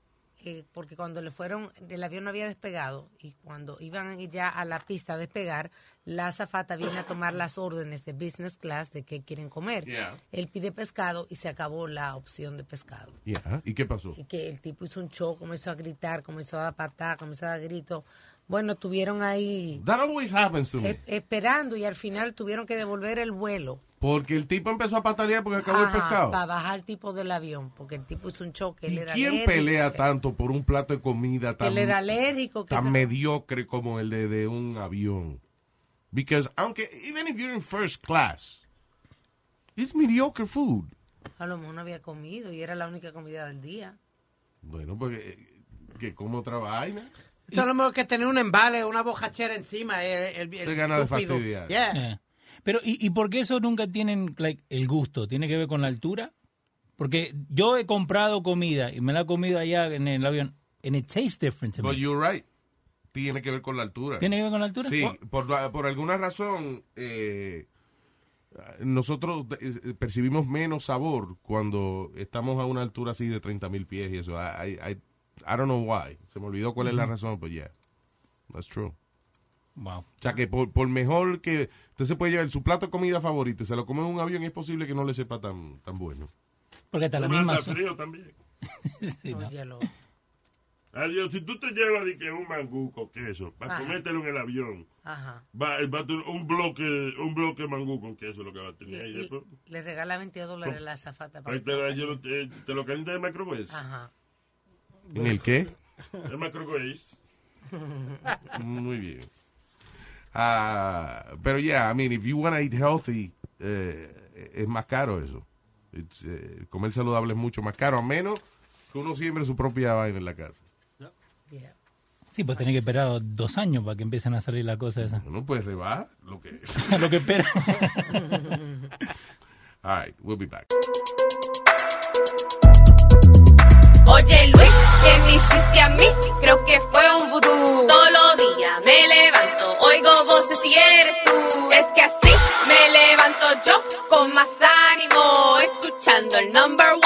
eh, porque cuando le fueron, el avión no había despegado y cuando iban ya a la pista a despegar, la azafata viene a tomar las órdenes de business class de qué quieren comer. Yeah. Él pide pescado y se acabó la opción de pescado. Yeah. ¿Y qué pasó? Y que el tipo hizo un show, comenzó a gritar, comenzó a dar patadas, comenzó a dar gritos. Bueno, tuvieron ahí That always happens to me. eh, esperando y al final tuvieron que devolver el vuelo. Porque el tipo empezó a patalear porque acabó el pescado. Para bajar el tipo del avión, porque el tipo hizo un show que él ¿Y era quién alérgico, pelea que- tanto por un plato de comida tan, él era alérgico. Que tan se- mediocre como el de, de un avión? Because aunque, even if you're in first class, it's mediocre food. A lo mejor no había comido y era la única comida del día. Bueno, porque eh, que como otra vaina. Eso es lo mejor que tener un embale, una bojachera encima. El, el, el Se gana de fastidiar. Yeah. Eh. Pero, ¿y, ¿y por qué eso nunca tienen like, el gusto? ¿Tiene que ver con la altura? Porque yo he comprado comida y me la he comido allá en el avión. And it tastes different to me. But you're right. Tiene que ver con la altura. ¿Tiene que ver con la altura? Sí, por, por alguna razón eh, nosotros eh, percibimos menos sabor cuando estamos a una altura así de 30 mil pies y eso. I, I, I don't know why. Se me olvidó cuál es la razón, pero yeah, that's true. Wow. O sea que por, por mejor que usted se puede llevar su plato de comida favorito y se lo come en un avión, es posible que no le sepa tan, tan bueno. Porque hasta la misma... anda frío también. (laughs) Sí, ¿no? Adiós, si tú te llevas de que un mangú con queso para Ajá. comértelo en el avión, Ajá. va, va a tener un bloque, un bloque de mangú con queso lo que va a tener. ahí y después. le regala 20 dólares la azafata. para Ahí que te, lo- te, te lo calientan en microwave. Ajá. ¿En el qué? En microwave. Muy bien. Ah, pero yeah, I mean, if you want to eat healthy, eh, es más caro eso. It's, eh, comer saludable es mucho más caro, a menos que uno siembre su propia vaina en la casa. Sí, pues tenés que esperar dos años para que empiecen a salir las cosas esas. No puedes rebajar lo que (laughs) lo que espera. (laughs) All right, we'll be back. Oye Luis, ¿qué me hiciste a mí? Creo que fue un vudú. Todos los días me levanto, oigo voces y eres tú. Es que así me levanto yo con más ánimo, escuchando el number one.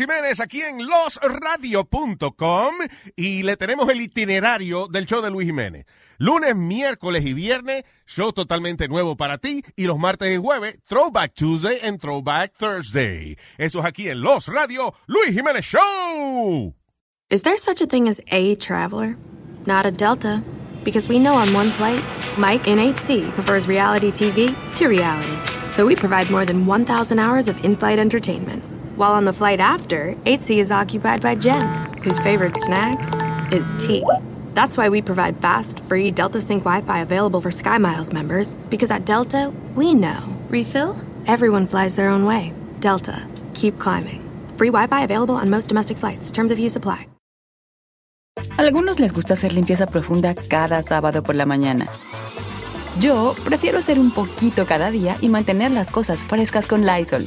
Jiménez aquí en losradio.com y le tenemos el itinerario del show de Luis Jiménez. Lunes, miércoles y viernes, show totalmente nuevo para ti y los martes y jueves, Throwback Tuesday and Throwback Thursday. Eso es aquí en Los Radio, Luis Jiménez Show. Is there such a thing as a traveler? Not a Delta. Because we know on one flight, Mike in 8C prefers reality TV to reality. So we provide more than 1,000 hours of in flight entertainment. While on the flight after, 8C is occupied by Jen, whose favorite snack is tea. That's why we provide fast, free Delta Sync Wi Fi available for SkyMiles members. Because at Delta, we know. Refill? Everyone flies their own way. Delta. Keep climbing. Free Wi Fi available on most domestic flights. Terms of use apply. Algunos les gusta hacer limpieza profunda cada sábado por la mañana. Yo prefiero hacer un poquito cada día y mantener las cosas frescas con Lysol.